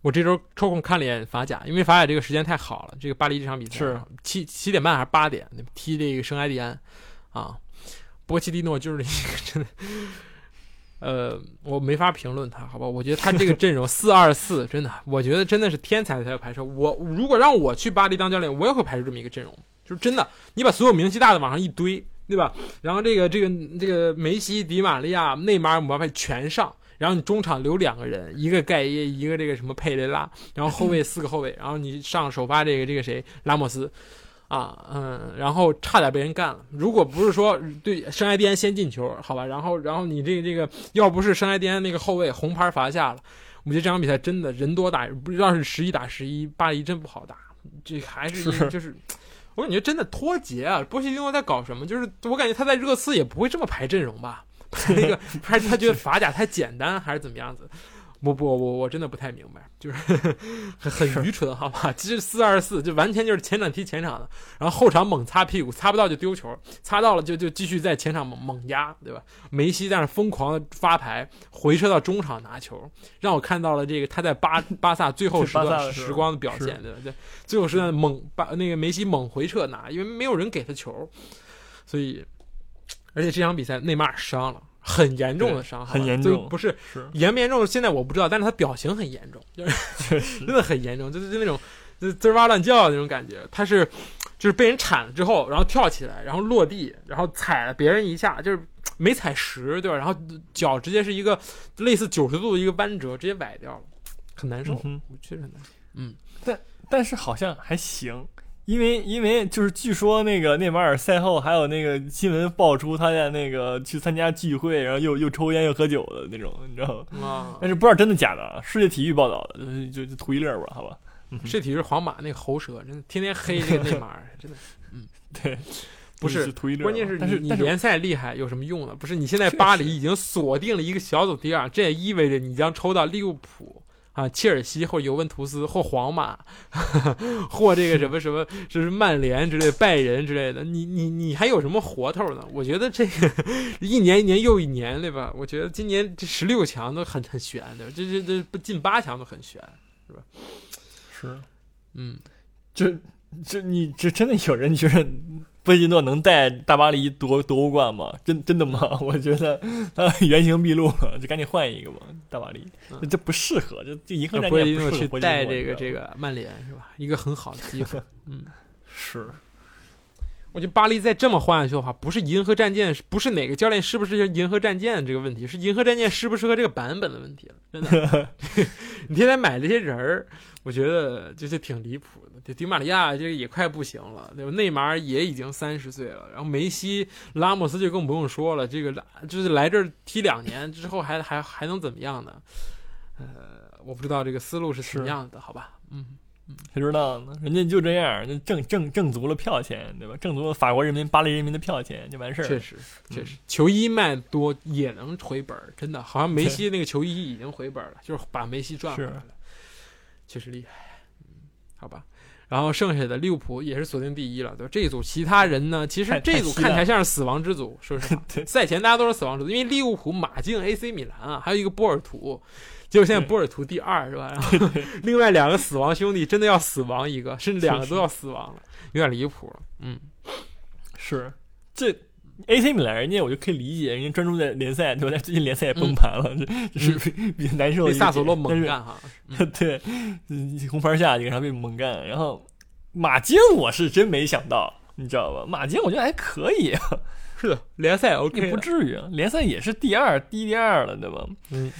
我这周抽空看了一眼法甲，因为法甲这个时间太好了。这个巴黎这场比赛是七七点半还是八点踢这个圣埃蒂安啊？波切蒂诺就是一个真的。呃，我没法评论他，好吧？我觉得他这个阵容四二四，[laughs] 真的，我觉得真的是天才才有排出。我如果让我去巴黎当教练，我也会排出这么一个阵容，就是真的，你把所有名气大的往上一堆，对吧？然后这个这个这个梅西、迪玛利亚、内马尔、姆巴佩全上。然后你中场留两个人，一个盖耶，一个这个什么佩雷拉，然后后卫四个后卫，然后你上首发这个这个谁拉莫斯。啊，嗯，然后差点被人干了。如果不是说对圣埃蒂安先进球，好吧，然后然后你这个这个，要不是圣埃蒂安那个后卫红牌罚下了，我觉得这场比赛真的人多打，不知道是十一打十一，巴黎真不好打。这还是就是，我感觉真的脱节啊！波西蒂诺在搞什么？就是我感觉他在热刺也不会这么排阵容吧？那个还 [laughs] 是他觉得法甲太简单，还是怎么样子？不不，我我真的不太明白，就是 [laughs] 很很愚蠢，好吧？其实四二四就完全就是前场踢前场的，然后后场猛擦屁股，擦不到就丢球，擦到了就就继续在前场猛猛压，对吧？梅西在那疯狂的发牌，回撤到中场拿球，让我看到了这个他在巴巴萨最后时段时光的表现，对吧？对，最后时段猛把那个梅西猛回撤拿，因为没有人给他球，所以而且这场比赛内马尔伤了。很严重的伤害，很严重，不是严不严重？现在我不知道，但是他表情很严重，就是 [laughs] 真的很严重，就是就那种就滋哇乱叫那种感觉。他是就是被人铲了之后，然后跳起来，然后落地，然后踩了别人一下，就是没踩实，对吧？然后脚直接是一个类似九十度的一个弯折，直接崴掉了，很难受，确实很难受。嗯，但但是好像还行。因为因为就是据说那个内马尔赛后还有那个新闻爆出他在那个去参加聚会，然后又又抽烟又喝酒的那种，你知道吗？但是不知道真的假的。世界体育报道的，就就图一乐吧，好吧。世界体育是皇马那个喉舌，真的天天黑那个内马尔，真的。[laughs] 嗯，对，不是图一乐。关键是你你联赛厉害有什么用呢？不是你现在巴黎已经锁定了一个小组第二，这也意味着你将抽到利物浦。啊，切尔西或尤文图斯或皇马，[laughs] 或这个什么什么，就是曼联之类、拜仁之类的，你你你还有什么活头呢？我觉得这个一年一年又一年，对吧？我觉得今年这十六强都很很悬，对吧？这这这不进八强都很悬，是吧？是，嗯，这这你这真的有人觉得？波西诺能带大巴黎夺夺欧冠吗？真真的吗？[laughs] 我觉得他原形毕露了，就赶紧换一个吧。大巴黎，这不适合，就就银河战舰不适合去带这个这个曼联是吧？一个很好的机会。[laughs] 嗯，是。我觉得巴黎再这么换下去的话，不是银河战舰，不是哪个教练是不是银河战舰这个问题，是银河战舰适不适合这个版本的问题了。真的，[laughs] 你天天买这些人儿，我觉得就是挺离谱的。这迪马利亚这个也快不行了，对吧？内马尔也已经三十岁了，然后梅西、拉莫斯就更不用说了。这个就是来这儿踢两年之后还还还能怎么样呢？呃，我不知道这个思路是什么样的，好吧？嗯。谁知道呢？人家就这样，就挣挣挣足了票钱，对吧？挣足了法国人民、巴黎人民的票钱就完事儿。确实，确实，球衣卖多也能回本儿，真的。好像梅西那个球衣已经回本了，就是把梅西赚回来了，确实厉害。嗯，好吧。然后剩下的利物浦也是锁定第一了，对吧？这一组其他人呢？其实这组看起来像是死亡之组，是不是。赛前大家都是死亡之组，因为利物浦、马竞、AC 米兰啊，还有一个波尔图。结果现在波尔图第二是吧？然后 [laughs] 另外两个死亡兄弟真的要死亡一个，甚至两个都要死亡了，有点离谱了。嗯，是这 AC 米兰人家我就可以理解，人家专注在联赛，对吧？最近联赛也崩盘了，就是比较难受。被萨索洛猛干哈？[laughs] 对，红牌下基本上被猛干。然后马竞我是真没想到，你知道吧？马竞我觉得还可以。[laughs] 是的，联赛 OK，不至于，联赛也是第二，低第二了，对吧？嗯。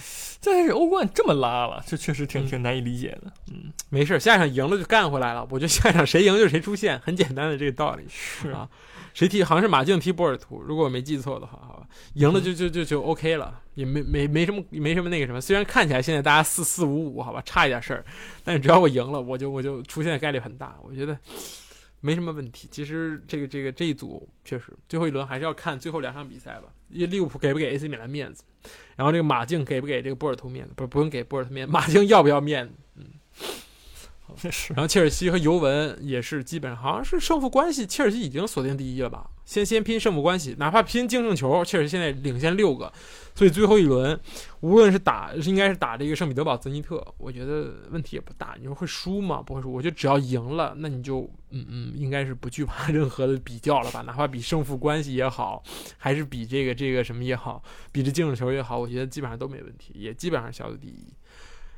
但是欧冠这么拉了，这确实挺挺难以理解的。嗯，没事，下一场赢了就干回来了。我觉得下一场谁赢就谁出线，很简单的这个道理。是啊，谁踢好像是马竞踢波尔图，如果我没记错的话，好吧，赢了就就就就 OK 了，也没没没什么没什么那个什么。虽然看起来现在大家四四五五，好吧，差一点事儿，但是只要我赢了，我就我就出现的概率很大。我觉得。没什么问题，其实这个这个这一组确实最后一轮还是要看最后两场比赛吧。因为利物浦给不给 AC 米兰面子，然后这个马竞给不给这个波尔图面子？不不用给波尔图面，马竞要不要面子？[laughs] 是。然后切尔西和尤文也是基本好像是胜负关系，切尔西已经锁定第一了吧？先先拼胜负关系，哪怕拼净胜球，切尔西现在领先六个。所以最后一轮，无论是打，应该是打这个圣彼得堡泽尼特，我觉得问题也不大。你说会输吗？不会输。我觉得只要赢了，那你就，嗯嗯，应该是不惧怕 [laughs] 任何的比较了吧？哪怕比胜负关系也好，还是比这个这个什么也好，比这净胜球也好，我觉得基本上都没问题，也基本上小组第一。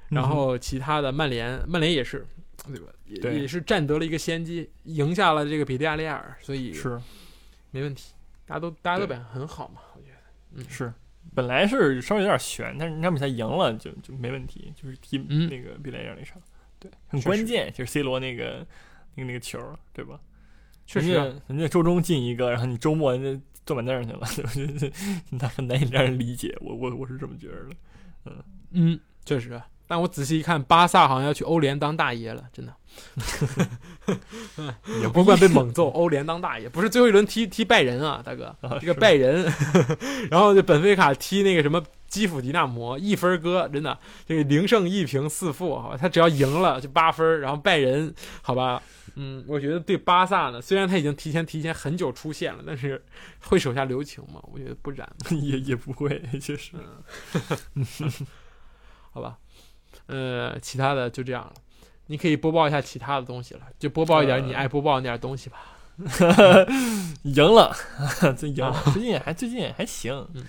然后其他的曼联，曼联也是，对吧？也也是占得了一个先机，赢下了这个比利亚雷亚尔，所以是没问题。大家都大家都表现很好嘛，我觉得，嗯是。本来是稍微有点悬，但是那场比赛赢了就就没问题，就是踢嗯那个比利亚雷尔那场，对，很关键，就是 C 罗那个那个那个球，对吧？确实啊、人家周中进一个，然后你周末人家坐板凳去了？[laughs] [laughs] 那很难以让人理解，我我我是这么觉得的。嗯，确实。但我仔细一看，巴萨好像要去欧联当大爷了，真的。[laughs] 也不管被猛揍，欧联当大爷，不是最后一轮踢踢拜仁啊，大哥，啊这个拜仁，[laughs] 然后这本菲卡踢那个什么基辅迪纳摩，一分哥，真的。这个零胜一平四负，好吧，他只要赢了就八分，然后拜仁，好吧，嗯，我觉得对巴萨呢，虽然他已经提前提前很久出现了，但是会手下留情吗？我觉得不然，[laughs] 也也不会，其实。好吧，呃，其他的就这样了。你可以播报一下其他的东西了，就播报一点呃你爱播报那点东西吧。[laughs] 赢了，[laughs] 这赢了啊，最近还最近还行嗯，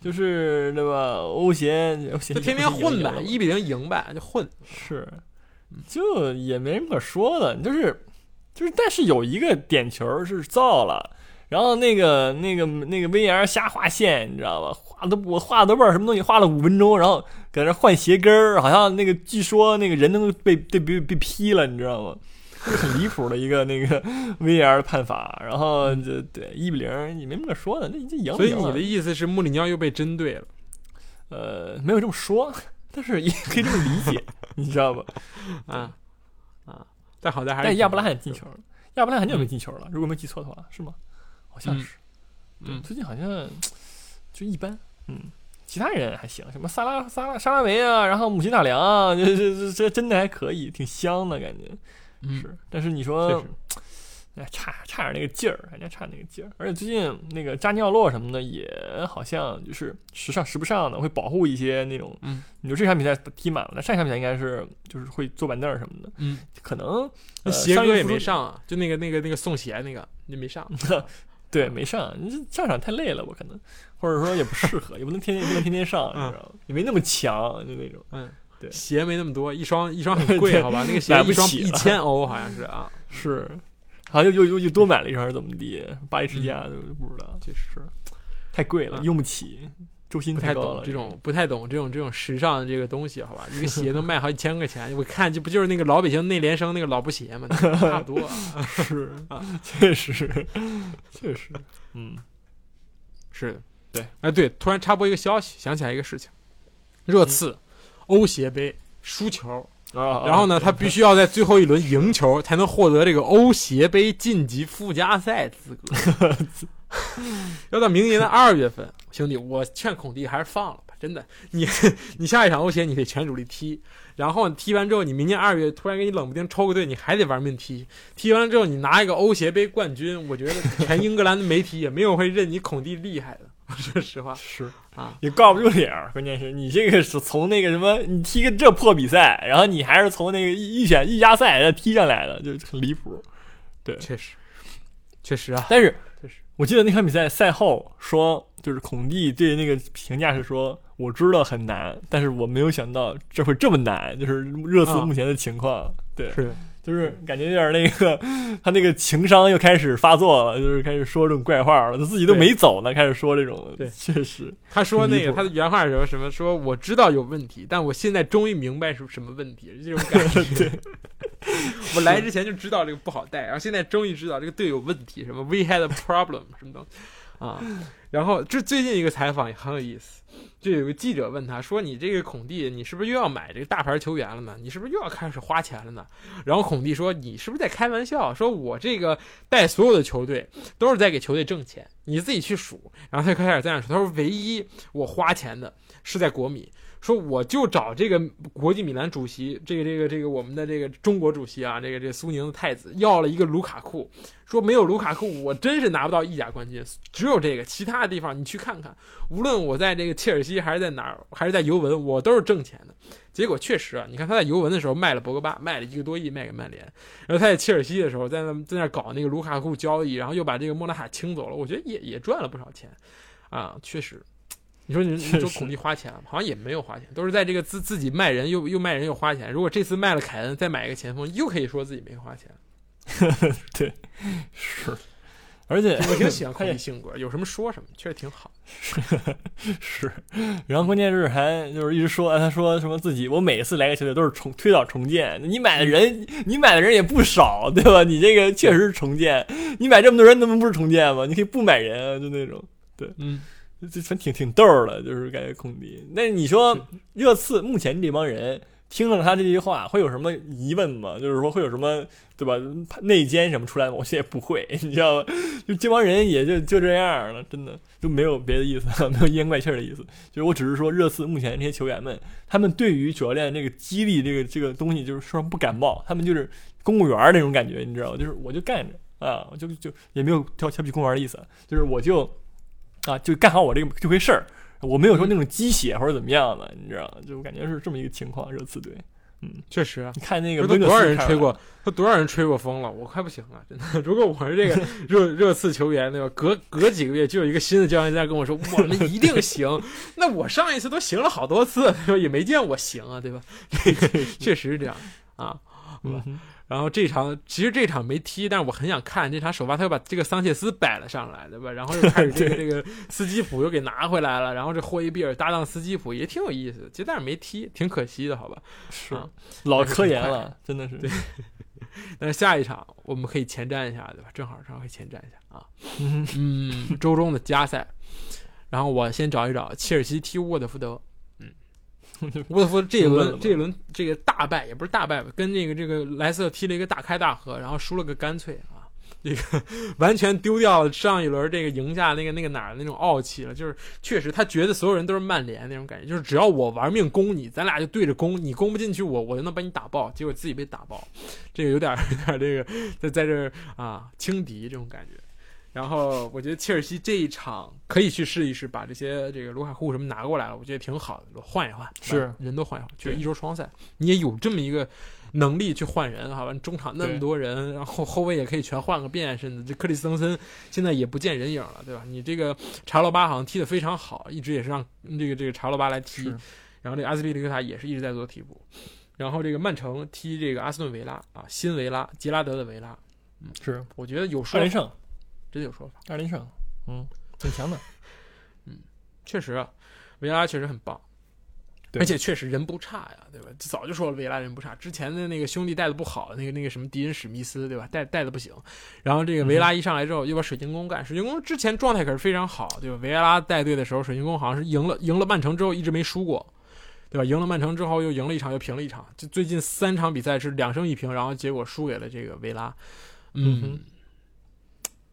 就是那个？欧协欧协就天天混呗，一比零赢呗，就混。是，就也没什么可说的，就是就是，但是有一个点球是造了。然后那个那个那个 VR 瞎画线，你知道吧？画的我画的都不知道什么东西，画了五分钟，然后搁那换鞋跟儿，好像那个据说那个人都被被被被劈了，你知道吗？这个很离谱的一个那个 [laughs] VR 的判罚，然后这对一比零你没什么可说的，那这赢了赢了所以你的意思是穆里尼奥又被针对了？呃没有这么说，但是也可以这么理解，[laughs] 你知道吧？啊啊！但好在还是但亚布拉罕进球了，亚布拉罕很久没进球了，如果没记错的话，是吗？好像是。对，嗯最近好像就一般，嗯，其他人还行，什么萨拉萨拉沙拉维啊，然后姆希塔良啊，这这这这真的还可以，挺香的感觉，嗯，是。但是你说实，哎，差差点那个劲儿，人家差那个劲儿。而且最近那个扎尼奥洛什么的，也好像就是时尚时不上的，会保护一些那种，嗯，你说这场比赛踢满了，那上一场比赛应该是就是会坐板凳儿什么的，嗯，可能那呃鞋哥也没上啊，就那个那个那个送鞋那个你没上。[laughs] 对，没上，你上场太累了，我可能，或者说也不适合，也不能天天不能天天上，你知道吗？也没那么强，就那种。嗯，对鞋没那么多，一双一双很贵，好吧？那个 [laughs] 鞋一双起一千欧好像是啊。[laughs] 是，好像又又又又多买了一双，是怎么地？巴黎世家嗯就不知道，确实是太贵了，嗯用不起，周薪不太懂。这种，不太懂这种这种时尚的这个东西，好吧？一个鞋能卖好几千块钱，我看这不就是那个老北京内联升那个老布鞋吗？差不多。[laughs] [laughs] 是啊，确实，确实，嗯，是的，对，哎，对，突然插播一个消息，想起来一个事情，热刺欧协杯输球，啊，然后呢，他必须要在最后一轮赢球，才能获得这个欧协杯晋级附加赛资格。[laughs] [laughs] 要到明年的二月份，兄弟，我劝孔蒂还是放了吧，真的，你 [laughs] 你下一场欧协你得全主力踢，然后踢完之后，你明年二月突然给你冷不丁抽个队，你还得玩命踢，踢完之后你拿一个欧协杯冠军，我觉得全英格兰的媒体也没有会认你孔蒂厉害的，[laughs] 说实话是。啊，也挂不住脸儿，关键是你这个是从那个什么，你踢个这破比赛，然后你还是从那个预预选预加赛踢上来的，就很离谱。对。确实，确实啊，但是我记得那场比赛赛后说，就是孔蒂对那个评价是说，我知道很难，但是我没有想到这会这么难，就是热刺啊目前的情况。对。就是感觉有点那个，他那个情商又开始发作了，就是开始说这种怪话了。他自己都没走呢，开始说这种，对确实，他说那个他的原话是什么？什么说我知道有问题，但我现在终于明白是什么问题，这种感觉。[laughs] 我来之前就知道这个不好带，然后现在终于知道这个队有问题，什么 we had a problem 什么东西啊。然后这最近一个采访也很有意思，就有个记者问他说：“你这个孔蒂，你是不是又要买这个大牌球员了呢？你是不是又要开始花钱了呢？”然后孔蒂说：“你是不是在开玩笑？说我这个带所有的球队都是在给球队挣钱，你自己去数。”然后他就开始在那说：“他说唯一我花钱的是在国米。”说我就找这个国际米兰主席，这个这个这个我们的这个中国主席啊，这个这苏宁的太子要了一个卢卡库，说没有卢卡库，我真是拿不到意甲冠军，只有这个，其他的地方你去看看，无论我在这个切尔西还是在哪儿，还是在尤文，我都是挣钱的。结果确实啊，你看他在尤文的时候卖了博格巴，卖了一个多亿卖给曼联，然后他在切尔西的时候在那在那搞那个卢卡库交易，然后又把这个莫拉塔清走了，我觉得也也赚了不少钱啊，确实。你说你你说孔蒂花钱了，好像也没有花钱，都是在这个自自己卖人又又卖人又花钱。如果这次卖了凯恩，再买一个前锋，又可以说自己没花钱。[laughs] 对，是，而且我挺喜欢 [laughs] 孔蒂性格，有什么说什么，确实挺好。[laughs] 是，然后关键是还就是一直说，他说什么自己，我每次来个球队都是重推倒重建。你买的人，你买的人也不少，对吧？你这个确实是重建，你买这么多人，那么不是重建吗？你可以不买人啊，就那种，对，嗯，这反正挺挺逗的，就是感觉空地。那你说热刺目前这帮人？听了他这句话，会有什么疑问吗？就是说会有什么，对吧？内奸什么出来吗？我现在不会，[laughs] 你知道吗？就这帮人也就就这样了，真的就没有别的意思，[laughs] 没有阴怪气儿的意思。就是我只是说，热刺目前这些球员们，他们对于主教练这个激励这个这个东西，就是说不感冒，他们就是公务员那种感觉，你知道吗？就是我就干着啊，就就也没有挑调皮公务员的意思，就是我就啊就干好我这个这回事儿。我没有说那种鸡血或者怎么样的，你知道吗？就我感觉是这么一个情况。热刺队，嗯，确实，你看那个都多少人吹过，都多少人吹过风了，我快不行了，真的。如果我是这个 [laughs] 热热刺球员，对吧？隔隔几个月就有一个新的教练在跟我说，我们一定行。[laughs] 那我上一次都行了好多次，说也没见我行啊，对吧？[laughs] 确实是这样啊，嗯。然后这场其实这场没踢，但是我很想看这场首发，他又把这个桑切斯摆了上来，对吧？然后又开始 [laughs] 这个这个斯基普又给拿回来了，然后这霍伊比尔搭档斯基普也挺有意思，其实但是没踢，挺可惜的，好吧？是老科研了，真的是。对。[laughs] 但是下一场我们可以前瞻一下，对吧？正好正好可以前瞻一下啊。嗯，周中的加赛，然后我先找一找切尔西踢沃特福德。沃特福这一轮这一轮这个大败也不是大败吧，跟那个这个莱斯特踢了一个大开大合，然后输了个干脆啊，这个 [laughs] 完全丢掉了上一轮这个赢下那个那个哪儿那种傲气了。就是确实他觉得所有人都是曼联那种感觉，就是只要我玩命攻你，咱俩就对着攻，你攻不进去我我就能把你打爆，结果自己被打爆，这个有点有点这个在在这啊轻敌这种感觉。然后我觉得切尔西这一场可以去试一试，把这些这个卢卡库什么拿过来了，我觉得挺好的，换一换，是人都换一换，就是一周双赛，你也有这么一个能力去换人，好吧？中场那么多人，然后后卫也可以全换个遍，甚至这克里斯滕森现在也不见人影了，对吧？你这个查罗巴好像踢得非常好，一直也是让这个这个查罗巴来踢，然后这个阿斯皮利克塔也是一直在做替补，然后这个曼城踢这个阿斯顿维拉啊，新维拉，杰拉德的维拉，嗯，是，我觉得有说连胜。真有说法，二连胜，嗯，挺强的，嗯，确实，维拉确实很棒，而且确实人不差呀，对吧？早就说了维拉人不差，之前的那个兄弟带的不好，那个那个什么迪恩史密斯，对吧？带带的不行，然后这个维拉一上来之后又把水晶宫干，水晶宫之前状态可是非常好，对吧？维拉带队的时候，水晶宫好像是赢了赢了曼城之后一直没输过，对吧？赢了曼城之后又赢了一场又平了一场，就最近三场比赛是两胜一平，然后结果输给了这个维拉，嗯。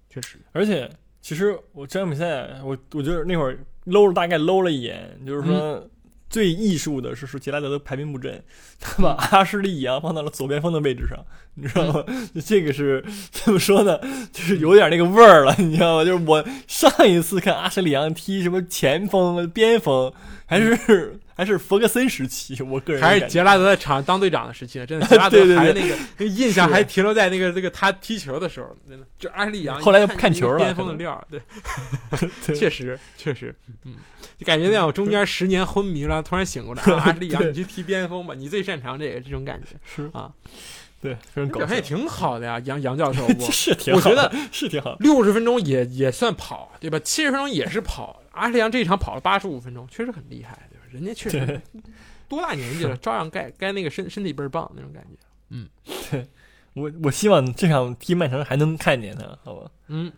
确实，而且其实我这场比赛，我我觉得那会儿搂了大概搂了一眼，就是说最艺术的是是杰拉德的排兵布阵，他把阿什利杨放到了左边锋的位置上，你知道吗？[laughs] 这个是怎么说呢？就是有点那个味儿了，你知道吗？就是我上一次看阿什利杨踢什么前锋、边锋，还是。还是弗格森时期，我个人还是杰拉德在场上当队长的时期呢。真的，[laughs] 杰拉德还那个那个印象还停留在那个那个他踢球的时候，真的。就阿利扬后来又不看球了，巅峰的料，对 [laughs] [laughs] 确实确实，嗯，就感觉那样，中间十年昏迷了，突然醒过来，阿利扬，你去踢边锋吧，你最擅长这个这种感觉，是啊，对，表现也挺好的呀，杨杨教授，我是挺，我觉得是挺好，六十分钟也也算跑，对吧？七十分钟也是跑，阿利扬这一场跑了八十五分钟，确实很厉害。人家确实多大年纪了，照样该该那个身身体倍儿棒那种感觉。嗯，对我我希望这场踢曼城还能看见他，好吧？嗯，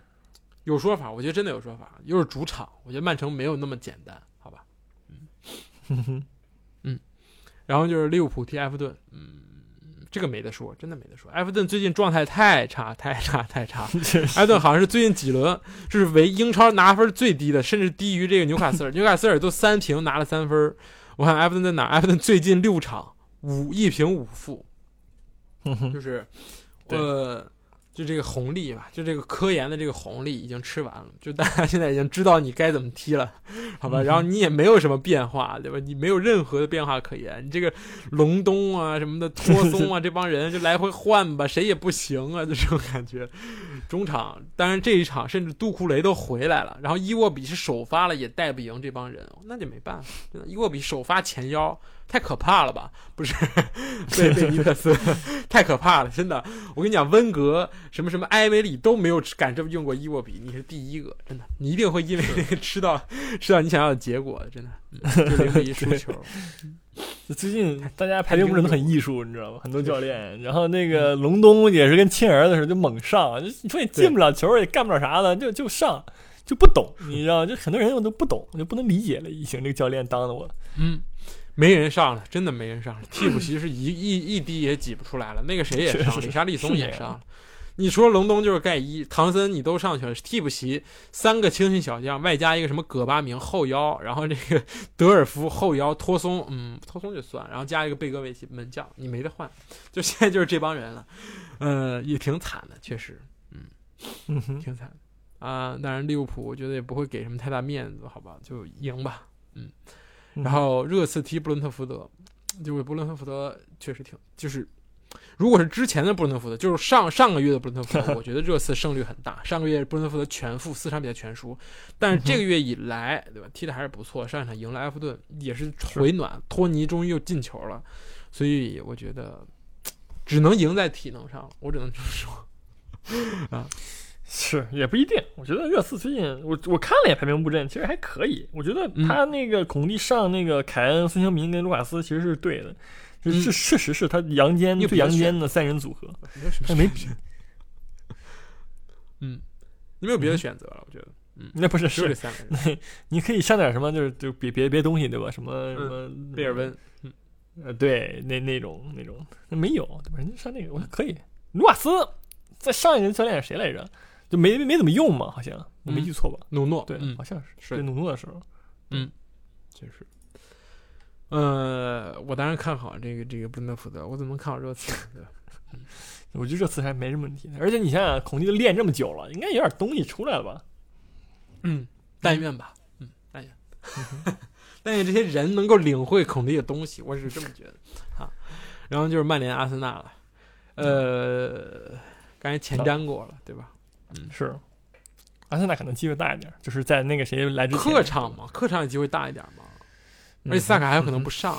有说法，我觉得真的有说法。又是主场，我觉得曼城没有那么简单，好吧？嗯 [laughs] 嗯，然后就是利物浦踢埃弗顿，嗯。这个没得说，真的没得说。埃弗顿最近状态太差，太差，太差。埃弗顿好像是最近几轮就是为英超拿分最低的，甚至低于这个纽卡斯尔。纽卡斯尔都三平拿了三分。我看埃弗顿在哪？埃弗顿最近六场五一平五负，就是呃。就这个红利吧，就这个科研的这个红利已经吃完了，就大家现在已经知道你该怎么踢了，好吧？然后你也没有什么变化，对吧？你没有任何的变化可言。你这个隆冬啊什么的，[laughs] 托松啊这帮人就来回换吧，谁也不行啊，就这种感觉。中场，当然这一场甚至杜库雷都回来了，然后伊沃比是首发了，也带不赢这帮人，那就没办法。伊沃比首发前腰。太可怕了吧？不是，[laughs] 被被 [laughs] 尼克斯太可怕了，真的。我跟你讲，温格什么什么埃梅里都没有敢这么用过伊沃比，你是第一个，真的，你一定会因为这个 [laughs] 吃到吃到你想要的结果，真的。嗯就零比一输球，[laughs] 最近大家排兵布阵都很艺术，你知道吗？很多教练，然后那个隆冬也是跟亲儿子似的，就猛上。就你说你进不了球，也干不了啥的，就就上，就不懂，你知道？就很多人我都不懂，我就不能理解了。已经这个教练当的我，嗯，没人上了，真的没人上了。替补席是一一一滴也挤不出来了。那个谁也上了，是里沙利松也上了。你除了隆冬就是盖伊、唐森，你都上去了。替补席三个青训小将，外加一个什么戈巴明后腰，然后这个 [laughs] 德尔夫后腰托松，嗯，托松就算，然后加一个贝戈维奇门将，你没得换。就现在就是这帮人了，呃，也挺惨的，确实嗯，挺惨的啊。当然利物浦我觉得也不会给什么太大面子，好吧，就赢吧。嗯然后热刺踢布伦特福德，就是布伦特福德确实挺，就是如果是之前的布伦特福德，就是上上个月的布伦特福德，[laughs] 我觉得热刺胜率很大。上个月布伦特福德全负，四场比赛全输，[laughs] 但是这个月以来，对吧，踢的还是不错。上一场赢了埃弗顿，也是回暖，托尼终于又进球了，所以我觉得只能赢在体能上了，我只能这么说啊。[laughs] 是也不一定。我觉得热刺最近我我看了也排兵布阵，其实还可以。我觉得他那个孔蒂上那个凯恩、孙兴民跟卢卡斯其实是对的，就嗯是确实是他阳间最阳间的三人组合。他没比嗯，你没有别的选择了，我觉得那不是只有这是，三个人。你可以上点什么，就是就别别别东西对吧？什么什么贝尔温，呃，对，那那种那种那没有，对吧？人家上那个我说可以。卢瓦斯在上一任教练是谁来着？就没没怎么用嘛，好像我没嗯记错吧？努诺，对，嗯好，像是是对努诺的时候。嗯确实。呃，我当然看好这个这个布伦特福德，我怎么能看好热刺呢？对吧？我觉得热刺还没什么问题，而且你想想，孔蒂都练这么久了，应该有点东西出来了吧？嗯，但愿吧，嗯，但愿，[laughs] 但愿这些人能够领会孔蒂的东西，我是这么觉得啊。然后就是曼联、阿森纳了，呃，刚才前瞻过了，对吧？嗯是，阿森纳可能机会大一点，就是在那个谁来之前，客场嘛，客场有机会大一点嘛，嗯，而且萨卡还有可能不上，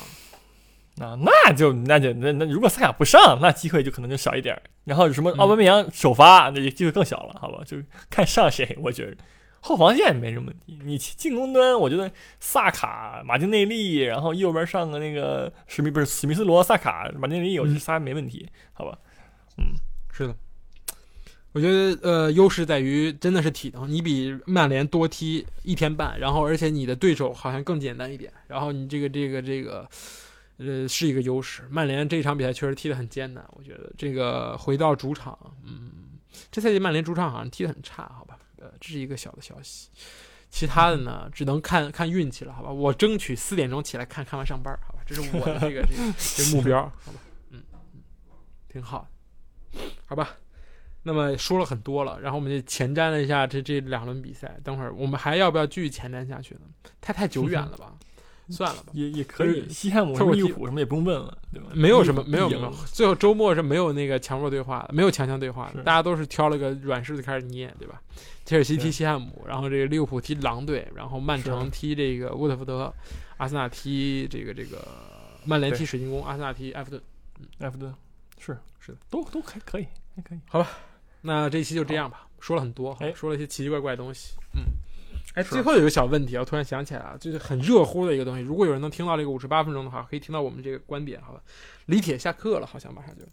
啊，那就那就那那如果萨卡不上，那机会就可能就少一点。然后什么嗯奥巴梅扬首发，那机会更小了，好吧？就看上谁。我觉得后防线没什么问题，你进攻端，我觉得萨卡、马丁内利，然后右边上个那个史密不是史密斯罗、萨卡、马丁内利，我觉得仨没问题，好吧？嗯是的，我觉得呃，优势在于真的是体能，你比曼联多踢一天半，然后而且你的对手好像更简单一点，然后你这个这个这个呃是一个优势。曼联这场比赛确实踢得很艰难，我觉得这个回到主场，嗯，这赛季曼联主场好像踢得很差，好吧？呃，这是一个小的消息。其他的呢，只能看看运气了，好吧？我争取四点钟起来看看完上班，好吧？这是我的这个这个这个目标，好吧？嗯，嗯 [laughs] 挺好，好吧？那么说了很多了，然后我们就前瞻了一下这这两轮比赛。等会儿我们还要不要继续前瞻下去呢？太太久远了吧？[laughs] 算了吧，也也可以。西汉姆、利物浦什么也不用问了，对吧？没有什么没有没有，最后周末是没有那个强弱对话的，没有强强对话的，大家都是挑了个软柿子开始捏，对吧？切尔西踢西汉姆，然后这个利物浦踢狼队，然后曼城踢这个沃特福德，阿森纳踢这个这个曼联踢水晶宫，阿森纳踢埃弗顿。埃弗顿是是的，都都还可以，还可以。那这一期就这样吧，说了很多，哎说了一些奇奇怪怪的东西。嗯，哎，最后有一个小问题啊，我突然想起来了，就是很热乎的一个东西。如果有人能听到这个五十八分钟的话，可以听到我们这个观点，好吧？李铁下课了，好像马上就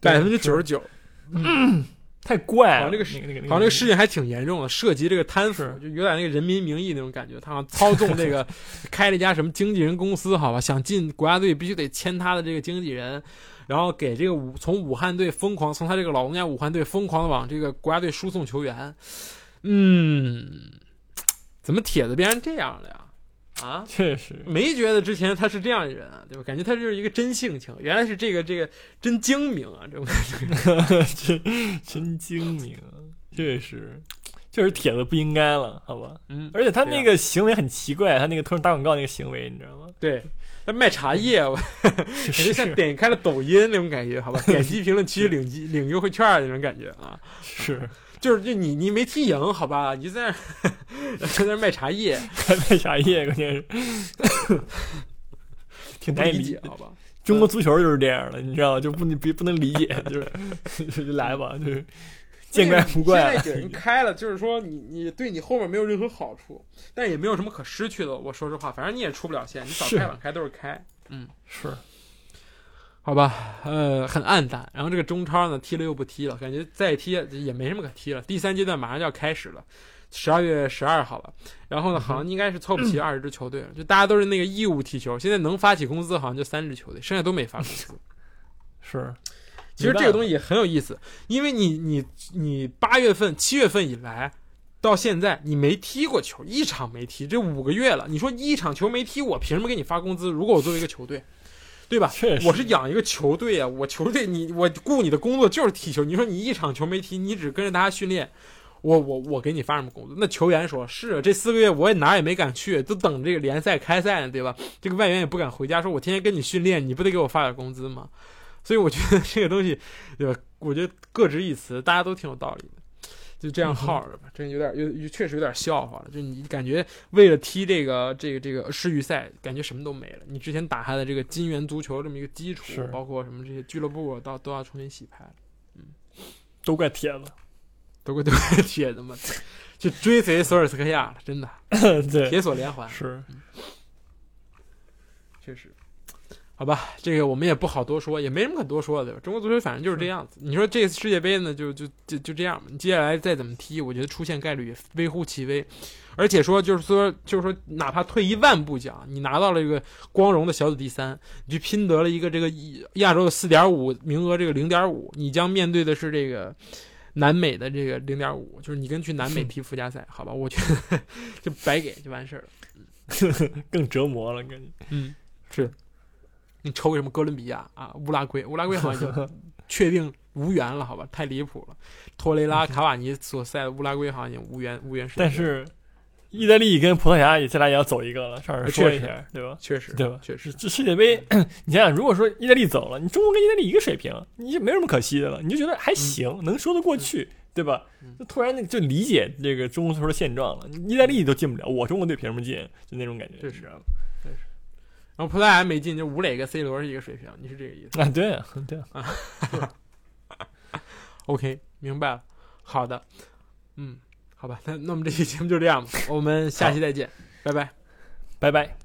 百分之九十九，太怪了，好像这个事情还挺严重的，涉及这个贪腐，就有点那个人民名义那种感觉。他好像操纵这个，[laughs] 开了一家什么经纪人公司，好吧？想进国家队必须得签他的这个经纪人，然后给这个武从武汉队疯狂从他这个老东家武汉队疯狂的往这个国家队输送球员。嗯，怎么帖子变成这样了呀？啊，确实没觉得之前他是这样的人啊，对吧？感觉他就是一个真性情，原来是这个这个真精明啊，这种感觉。[laughs] 真真精明啊，确实，确实帖子不应该了，好吧？嗯，而且他那个行为很奇怪，他那个突然打广告那个行为，你知道吗？对，他卖茶叶，我 [laughs] 是感觉像点开了抖音那种感觉，好吧？[laughs] 点击评论区领积领优惠券那种感觉啊，是，就是就你你没踢赢，好吧？你在那儿 [laughs] 在那儿卖茶叶，还卖茶叶，关键是挺不理解，难理解，好吧？中国足球就是这样的，你知道吗？就不能别不能理解，就是就来吧，就是见怪不怪了。现在给人开了，就是说你你对你后面没有任何好处，但也没有什么可失去的。我说实话，反正你也出不了线，你早开晚开都是开。嗯，是，好吧，呃，很暗淡。然后这个中超呢，踢了又不踢了，感觉再踢也没什么可踢了。第三阶段马上就要开始了，十二月十二号了。然后呢，好像应该是凑不齐二十支球队了，就大家都是那个义务踢球。现在能发起工资好像就三支球队，剩下都没发工资。[laughs] 是，其实这个东西也很有意思，因为你你你八月份、七月份以来到现在，你没踢过球，一场没踢，这五个月了。你说一场球没踢，我凭什么给你发工资？如果我作为一个球队，对吧？确实我是养一个球队啊，我球队你我雇你的工作就是踢球。你说你一场球没踢，你只跟着大家训练，我我我给你发什么工资？那球员说是啊这四个月我也哪也没敢去，都等这个联赛开赛呢，对吧？这个外援也不敢回家，说我天天跟你训练，你不得给我发点工资吗？所以我觉得这个东西，对吧？我觉得各执一词，大家都挺有道理的。就这样耗着吧，真有点有有确实有点笑话了。就你感觉为了踢这个这个这个世预赛，感觉什么都没了。你之前打下的这个金元足球这么一个基础，包括什么这些俱乐部啊，到都要重新洗牌了。都怪铁子。都怪 [laughs] 都怪铁子们，就追随索尔斯克亚了，真的 [laughs] 对，铁索连环，是，确实。好吧，这个我们也不好多说，也没什么可多说的？中国足球反正就是这样子。你说这次世界杯呢，就就就就这样吧。你接下来再怎么踢，我觉得出现概率也微乎其微。而且说，就是说，就是说，哪怕退一万步讲，你拿到了一个光荣的小组第三，你去拼得了一个这个亚洲的四点五名额，这个零点五，你将面对的是这个南美的这个零点五，就是你跟去南美踢附加赛，好吧？我觉得就白给就完事儿了。[laughs] 更折磨了，感觉。嗯，是。你抽个什么哥伦比亚啊、乌拉圭？乌拉圭好像就 [laughs] 确定无缘了，好吧？太离谱了。托雷拉、卡瓦尼所在的乌拉圭好像已经无缘无缘世界。但是意大利跟葡萄牙也这俩也要走一个了，上面说一下，对吧？确实，对吧确实，这世界杯，[clears throat] 你想想，如果说意大利走了，你中国跟意大利一个水平，你就没什么可惜的了，你就觉得还行，能说得过去，对吧嗯？就突然那就理解这个中国足球的现状了。意大利都进不了，我中国队凭什么进？就那种感觉，确实？然后葡萄牙没进，就吴磊跟 C 罗是一个水平，你是这个意思啊，对啊，对啊，？OK，明白了。好的，嗯，好吧，那那我们这期节目就这样吧，我们下期再见，拜拜。拜拜。